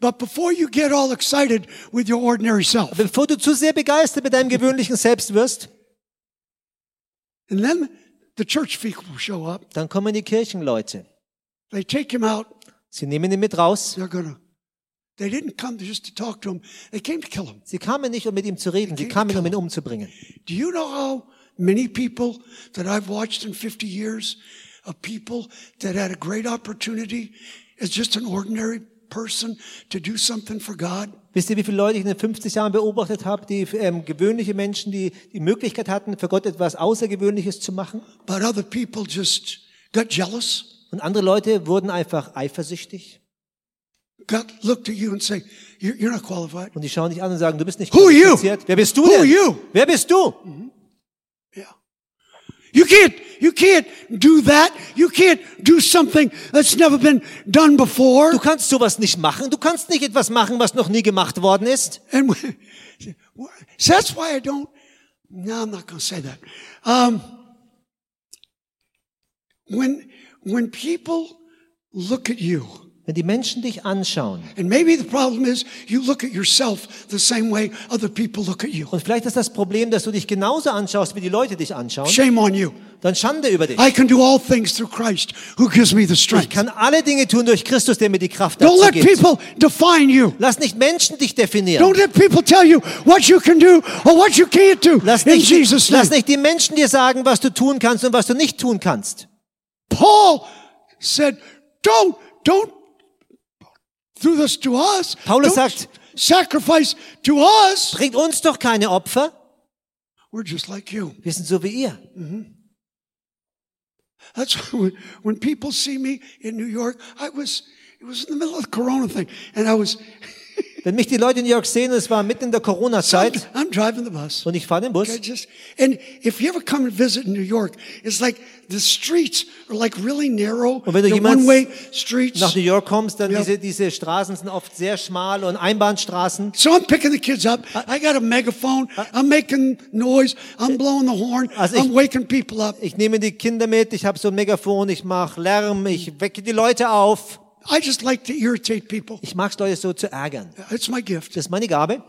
But before you get all excited with your ordinary self, Bevor du zu sehr begeistert mit deinem gewöhnlichen Selbst wirst, and then the church people show up, dann kommen die Kirchenleute. they take him out, Sie nehmen ihn mit raus. they're gonna, they didn't come just to talk to him, they came to kill him. Sie kamen nicht, um mit ihm zu reden, sie kamen, um ihn umzubringen. Do you know how many people that I've watched in 50 years of people that had a great opportunity as just an ordinary person to do something for God? Wisst ihr, wie viele Leute ich in den 50 Jahren beobachtet habe, die ähm, gewöhnliche Menschen, die die Möglichkeit hatten, für Gott etwas Außergewöhnliches zu machen? But other people just got jealous, Und andere Leute wurden einfach eifersüchtig got looked at you and say, you're, not qualified. und die schauen dich an und sagen, du bist nicht Who are you? qualifiziert. Wer bist du Who are you? Wer bist du? Yeah. You can't, you can't do that. You can't do something that's never been done before. Du kannst sowas nicht machen. Du kannst nicht etwas machen, was noch nie gemacht worden ist. And so that's why I don't. No, I'm not going to say that. Um, when when people look at you, Wenn die Menschen dich anschauen, and maybe the problem is you look at yourself the same way other people look at you. und vielleicht ist das Problem, dass du dich genauso anschaust, wie die Leute dich anschauen, Shame on you. dann Schande über dich. I can do all things through Christ who gives me the Ich strength. kann alle Dinge tun durch Christus, der mir die Kraft Don't dazu let gibt. people define you. Lass nicht Menschen dich definieren. Don't let people tell you what you can do or what you can't do. Lass In nicht, Jesus' lass name. nicht die Menschen dir sagen, was du tun kannst und was du nicht tun kannst. Paul said, don't, don't do this to us. Paulus Don't sagt- sacrifice to us. Bringt uns doch keine Opfer. We're just like you. Wir sind so wie ihr. Mm-hmm. That's why when, when people see me in New York, I was, it was in the middle of the Corona thing, and I was, Wenn mich die Leute in New York sehen, es war mitten in der I'm, Corona-Zeit I'm driving the bus. und ich fahre den Bus. Okay, just and if you ever come and visit New York, it's like the streets are like really narrow. Und wenn du jemals nach New York kommst, dann Ja. diese, diese Straßen sind oft sehr schmal und Einbahnstraßen. So I'm picking the kids up. I got a megaphone. I'm making noise. I'm blowing the horn. Also ich- I'm waking people up. Ich nehme die Kinder mit, ich habe so ein Megafon, ich mache Lärm, ich wecke die Leute auf. I just like to irritate people. Ich mag es, Leute so zu ärgern. It's my gift. Das ist meine Gabe.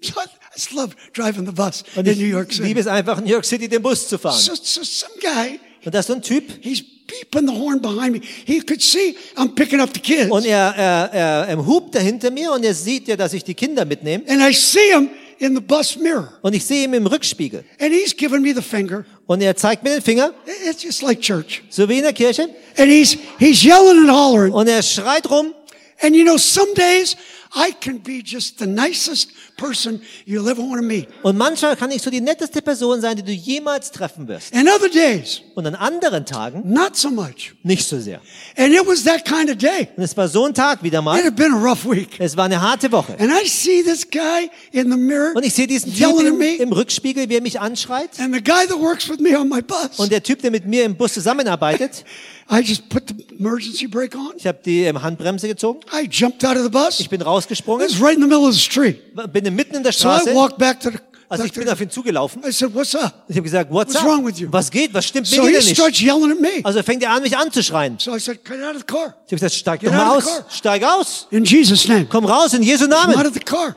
So I just love driving the bus in New York liebe City. es einfach, in New York City den Bus zu fahren. So, so some guy Und da ist so ein Typ He's beeping the horn behind me. He could see I'm picking up the kids. und er, er, er, er hupt da hinter mir und er sieht ja, dass ich die Kinder mitnehme. And I see him in the bus mirror. Und ich sehe ihn im Rückspiegel. And he's giving me the finger. Und er zeigt mir den Finger, It's just like church. so wie in der Kirche. And he's, he's yelling and hollering. Und er schreit rum. And you know, some days I can be just the nicest person you'll ever want to meet. Und manchmal kann ich so die netteste Person sein, die du jemals treffen wirst. And other days, Und an anderen Tagen not so much. nicht so sehr. And it was that kind of day. Und es war so ein Tag wieder It mal. had been a rough week. Es war eine harte Woche. And I see this guy in the mirror Und ich sehe diesen Typ yelling at im, im Rückspiegel, wie er mich anschreit. And the guy that works with me on my bus. Und der Typ, der mit mir im Bus zusammenarbeitet, I just put the emergency brake on. ich habe die ähm, Handbremse gezogen. I jumped out of the bus. Ich bin It rausgesprungen, was right in the middle of the street. bin mitten in der So I Straße. walked back to the. Also ich bin auf ihn zugelaufen. I said, "What's up?" Ich habe gesagt, what's, What's wrong with you? Was geht? Was stimmt So mit dir nicht? starts yelling at me. Also fängt er an, mich anzuschreien. So I said, "Get out of the car." Ich habe gesagt, steig Get doch aus. Steig aus. In Jesus' name. Komm raus in Jesu Come out Namen. of the car.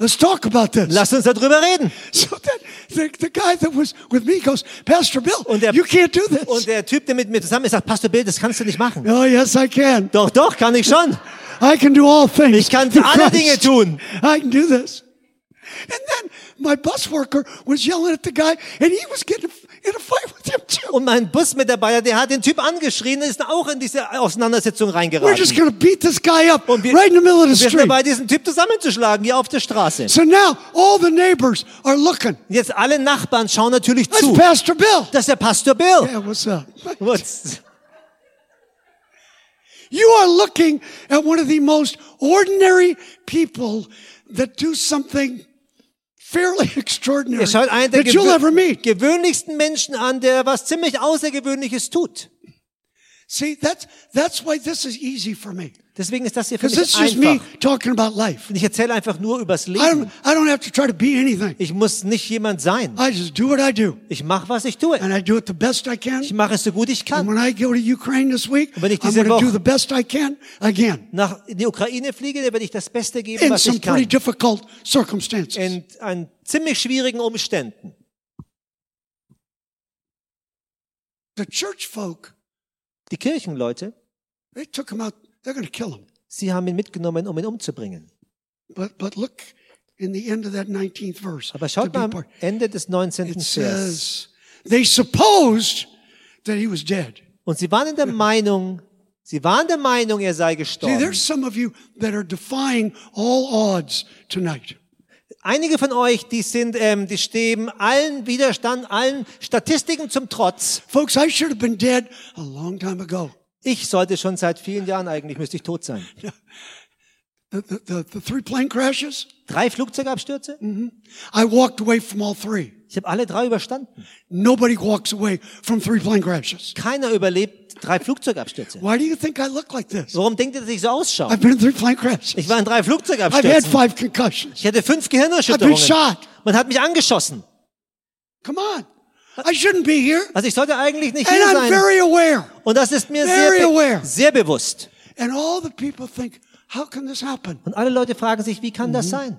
Let's talk about this. Lass uns darüber reden. So then the, the guy that was with me goes, Pastor Bill, Und der- you can't do this. Und der Typ, der mit mir zusammen ist, sagt, Pastor Bill, das kannst du nicht machen. oh, yes, I can. Doch, doch, kann ich schon. I can do all things. Ich kann alle Christ. Dinge tun. I can do this. And then my bus worker was yelling at the guy, and he was getting in a fight with him too. Und mein Busmitarbeiter, der hat den Typ angeschrien, ist auch in diese Auseinandersetzung We're just reingeraten. to beat this guy up Und wir, right in the middle of the wir sind street. dabei, diesen Typ zusammenzuschlagen, hier auf der Straße. So now all the neighbors are looking. Jetzt alle Nachbarn schauen natürlich That's zu. Pastor Bill. Das ist der Pastor Bill. Yeah, what's up? Was? You are looking at one of the most ordinary people that do something fairly extraordinary Ihr schaut einen der that you'll ever meet. gewöhnlichsten Menschen an, der was ziemlich Außergewöhnliches tut. See, that's, that's why this is easy for me. Deswegen ist das hier für mich it's just me einfach. talking about life. Ich erzähle einfach nur übers I Leben. don't, I don't have to try to be anything. Ich muss nicht jemand sein. I just do what I do. Ich mache, was ich tue. And I do it the best I can. Ich mache es so gut ich And kann. when I go to Ukraine this week, Und wenn ich I'm diese going to do Woche- the best I can again Nach in die Ukraine fliege, da werde ich das Beste geben, in was some ich pretty kann. difficult circumstances. In, an ziemlich schwierigen Umständen. The church folk, Die Kirchenleute, they took him out. They're going to kill him. sie haben ihn mitgenommen, um ihn umzubringen. But, but look in the end of that 19th verse. Aber schaut mal am Ende des 19. It Vers. says, they supposed that he was dead. Und sie waren in der Meinung, sie waren der Meinung, er sei See, gestorben. there's some of you that are defying all odds tonight. Einige von euch, die sind, ähm, die stehen allen Widerstand, allen Statistiken zum Trotz. Folks, I should have been dead a long time ago. Ich sollte schon seit vielen Jahren eigentlich, müsste ich tot sein. The, the, the, the three plane crashes, Drei Flugzeugabstürze? I walked away from all three. Ich habe alle drei überstanden. Nobody walks away from three plane crashes. Keiner überlebt drei Flugzeugabstürze. Why do you think I look like this? Warum denkt ihr, dass ich so ausschaue? I've been in three plane crashes. Ich war in drei I've had Flugzeugabstürzen. five concussions. Ich hatte fünf I've been Gehirnerschütterungen. shot. Man hat mich angeschossen. Come on. I shouldn't be here. Also ich sollte eigentlich nicht And hier I'm sein. very aware. Und das ist mir very sehr, aware. be sehr bewusst. And all the people think, how can this happen? Und alle Leute fragen sich, wie kann das sein?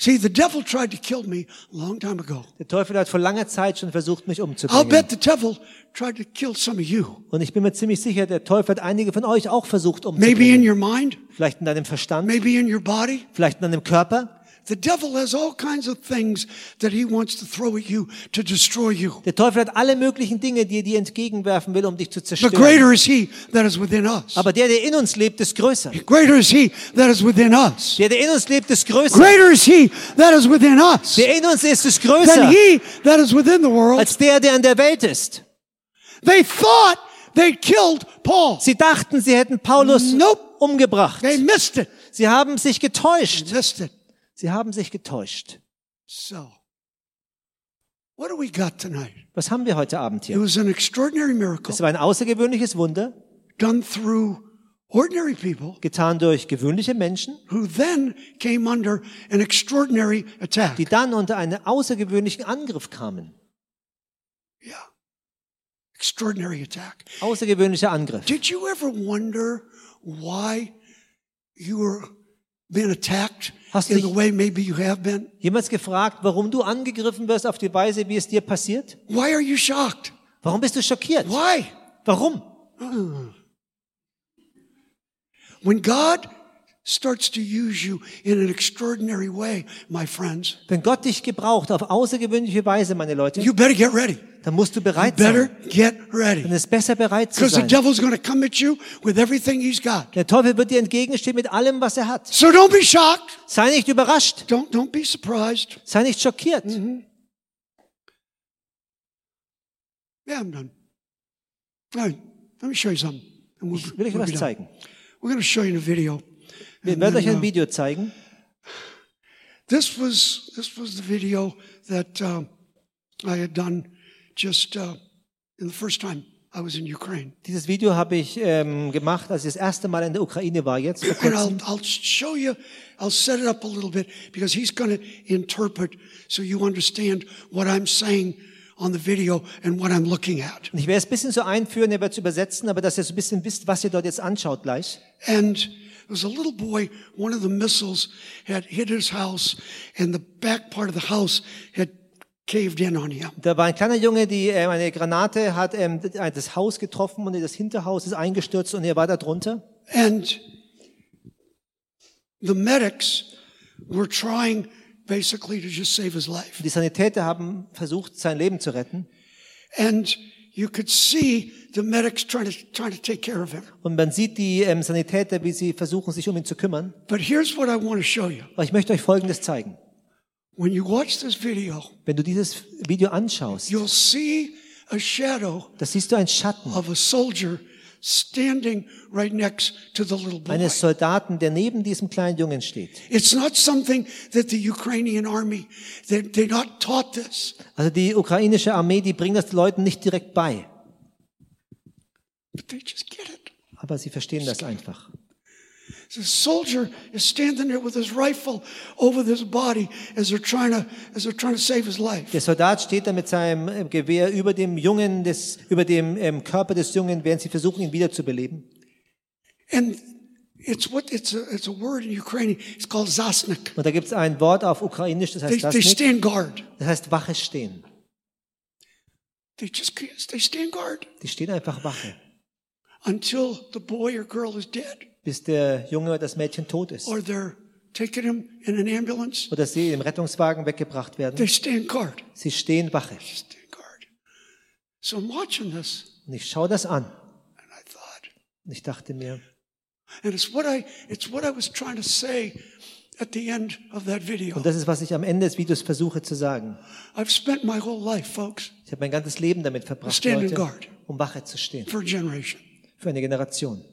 See, the devil tried to kill me a long time ago. Der Teufel hat vor langer Zeit schon versucht, mich I'll umzubringen. bet the devil tried to kill some of you. Und ich bin mir ziemlich sicher, der Teufel hat einige von euch auch versucht Maybe in umzubringen. your mind, Vielleicht in deinem Verstand, maybe in your body. vielleicht in deinem Körper. The devil has all kinds of things that he wants to throw at you to destroy you. Der Teufel hat alle möglichen Dinge, die er dir entgegenwerfen will, um dich zu But zerstören. greater is he that is within us. Aber der, der in uns lebt, ist größer. Greater is he that is within us. Der, der in uns lebt, ist größer. Greater is he that is within us Der in uns ist, ist than größer he that is within the world. als der, der in der Welt ist. They thought they killed Paul. Sie dachten, sie hätten Paulus Nope. umgebracht. They missed it. Sie haben sich getäuscht. Missed it. Sie haben sich getäuscht. So, what do we got tonight? Was haben wir heute Abend It hier? was an extraordinary miracle Es war ein außergewöhnliches Wunder, done through ordinary people getan durch gewöhnliche Menschen, who then came under an extraordinary attack. die dann unter einen außergewöhnlichen Angriff kamen. Yeah. Extraordinary attack. Außergewöhnlicher Angriff. Did you ever wonder why you were been attacked Hast du in the way maybe you have been? Jemals gefragt, warum du angegriffen wirst auf die Weise, wie es dir passiert? Why are you shocked? Warum bist du schockiert? Why? Warum? When God starts to use you in an extraordinary way, my friends, Wenn Gott dich gebraucht auf außergewöhnliche Weise, meine Leute, you better get ready. dann musst du bereit Better sein. get ready. Dann ist besser bereit zu Because the sein. devil's going to come at you with everything he's got. Der Teufel wird dir entgegenstehen mit allem, was er hat. So don't be shocked. Sei nicht überrascht. Don't, don't be surprised. Sei nicht schockiert. Yeah, I'm done. All right, let me show you something. We'll, Ich will euch we'll was zeigen. We're going to show you a video. Wir werden euch ein uh, Video zeigen. This was this was the video that uh, I had done just uh, in the first time I was in Ukraine, Dieses Video habe ich ähm, gemacht, als ich das erste Mal in der Ukraine war, jetzt vor and I'll. I'll show you. I'll set it up a little bit because he's going to interpret so you understand what I'm saying on the video and what I'm looking at. Ich werde es ein bisschen so einführen, er wird es übersetzen, aber dass ihr so ein bisschen wisst, was ihr dort jetzt anschaut gleich. And there was a little boy. One of the missiles had hit his house, and the back part of the house had caved in on him. Da war ein kleiner Junge, die ähm, eine Granate hat ähm, das Haus getroffen und das Hinterhaus ist eingestürzt und er war da drunter. And the medics were trying basically to just save his life. Die Sanitäter haben versucht, sein Leben zu retten. And you could see the medics trying to, trying to take care of him. Und man sieht die ähm, Sanitäter, wie sie versuchen, sich um ihn zu kümmern. But here's what I want to show you. Aber ich möchte euch Folgendes zeigen. When you watch this video, Wenn du dieses Video anschaust, you'll see a shadow da siehst du einen Schatten of a soldier standing right next to the little boy. eines Soldaten, der neben diesem kleinen Jungen steht. It's not something that the Ukrainian army, they, they're not taught this. Also die ukrainische Armee, die bringt das den Leuten nicht direkt bei, But they just get it. aber sie verstehen das einfach. The soldier is standing there with his rifle over this body as they're trying to, as they're trying to save his life. Der Soldat steht da mit seinem äh, Gewehr über dem Jungen, des, über dem ähm, Körper des Jungen, während sie versuchen, ihn wiederzubeleben. And it's what, it's a, it's a word in Ukrainian. It's called zasnik. Und da gibt es ein Wort auf Ukrainisch, das They, heißt das they stand guard. Das heißt Wache stehen. They just, they stand guard Die stehen einfach Wache, until the boy or girl is dead bis der Junge oder das Mädchen tot ist. or they're taking him in an ambulance. Oder sie im Rettungswagen weggebracht werden. They stand guard. Sie stehen Wache. Stand guard. So I'm watching this Und ich schaue das an. and I thought, Und ich dachte mir, and it's what I, it's what I was trying to say at the end of that video. und das ist, was ich am Ende des Videos versuche zu sagen. I've spent my whole life, folks, Ich habe mein ganzes Leben damit verbracht, Leute, guard. um Wache zu stehen. for a generation. Für eine Generation.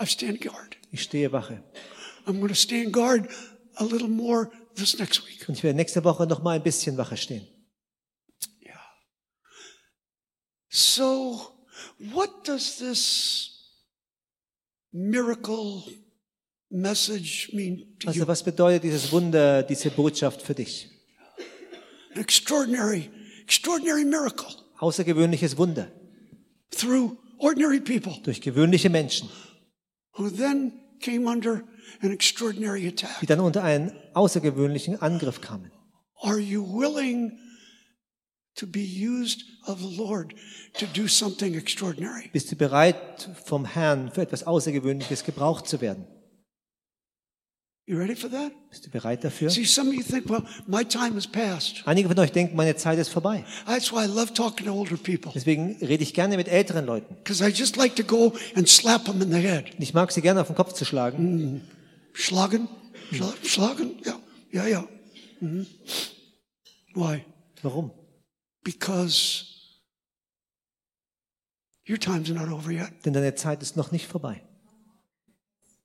I stand guard. Ich stehe Wache. I'm going to stand guard a little more this next week. Und ich werde nächste Woche noch mal ein bisschen Wache stehen. So, what does this miracle message mean to Also was bedeutet dieses Wunder, diese Botschaft für dich? An extraordinary, extraordinary miracle Außergewöhnliches Wunder through ordinary people durch gewöhnliche Menschen, die dann unter einen außergewöhnlichen Angriff kamen. Are you willing to be used of the Lord to do something extraordinary? Bist du bereit, vom Herrn für etwas Außergewöhnliches gebraucht zu werden? You ready for that? Bist du bereit dafür? See, some of you think, well, my time has passed. Einige von euch denken, meine Zeit ist vorbei. That's why I love talking to older people. Deswegen rede ich gerne mit älteren Leuten. Because I just like to go and slap them in the head. Ich mag sie gerne auf den Kopf zu schlagen. Schlagen? Schla- Schlagen? Yeah, yeah, yeah. Mhm. Why? Warum? Because your time's not over yet. Denn deine Zeit ist noch nicht vorbei.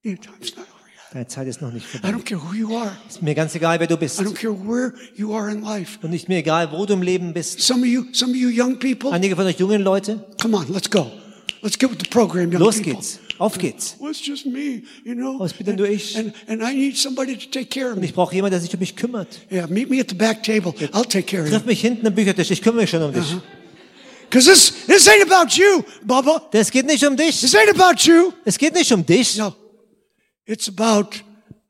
Your time's not over yet. Deine Zeit ist noch nicht I vorbei. don't care who you are. Ist mir ganz egal, wer du bist. I don't care where you are in life. Und nicht mir egal, wo du im Leben bist. Some of you, some of you young people, Einige von euch jungen Leute, come on, let's go. Let's get with the program, young los people. geht's. Auf geht's. Well, it's just me, you know. Was bin denn nur ich? And, and I need somebody to take care of Und me. ich brauche jemanden, der sich um mich kümmert. Yeah, meet me at the back table. I'll take care of you. Triff mich hinten am Büchertisch, ich kümmere mich schon um dich. Because this, this ain't about you, Bubba. Das geht nicht um dich. This ain't about you. Es geht nicht um dich. No. It's about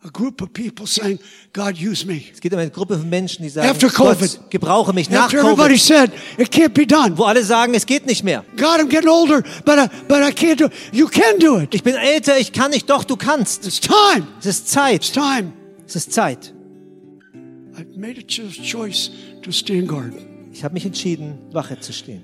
a group of people saying, God, use me. Es geht um eine Gruppe von Menschen, die sagen, After Covid. Gebrauche mich nach After everybody Covid. said, it can't be done. Wo alle sagen, es geht nicht mehr. God, I'm getting older, but I, but I can't do it. You can do it. Ich bin älter, ich kann nicht, doch, du kannst. It's time. Es ist It's Zeit. time. Es ist Zeit. I've made a cho- choice to stand guard. Ich habe mich entschieden, Wache zu stehen.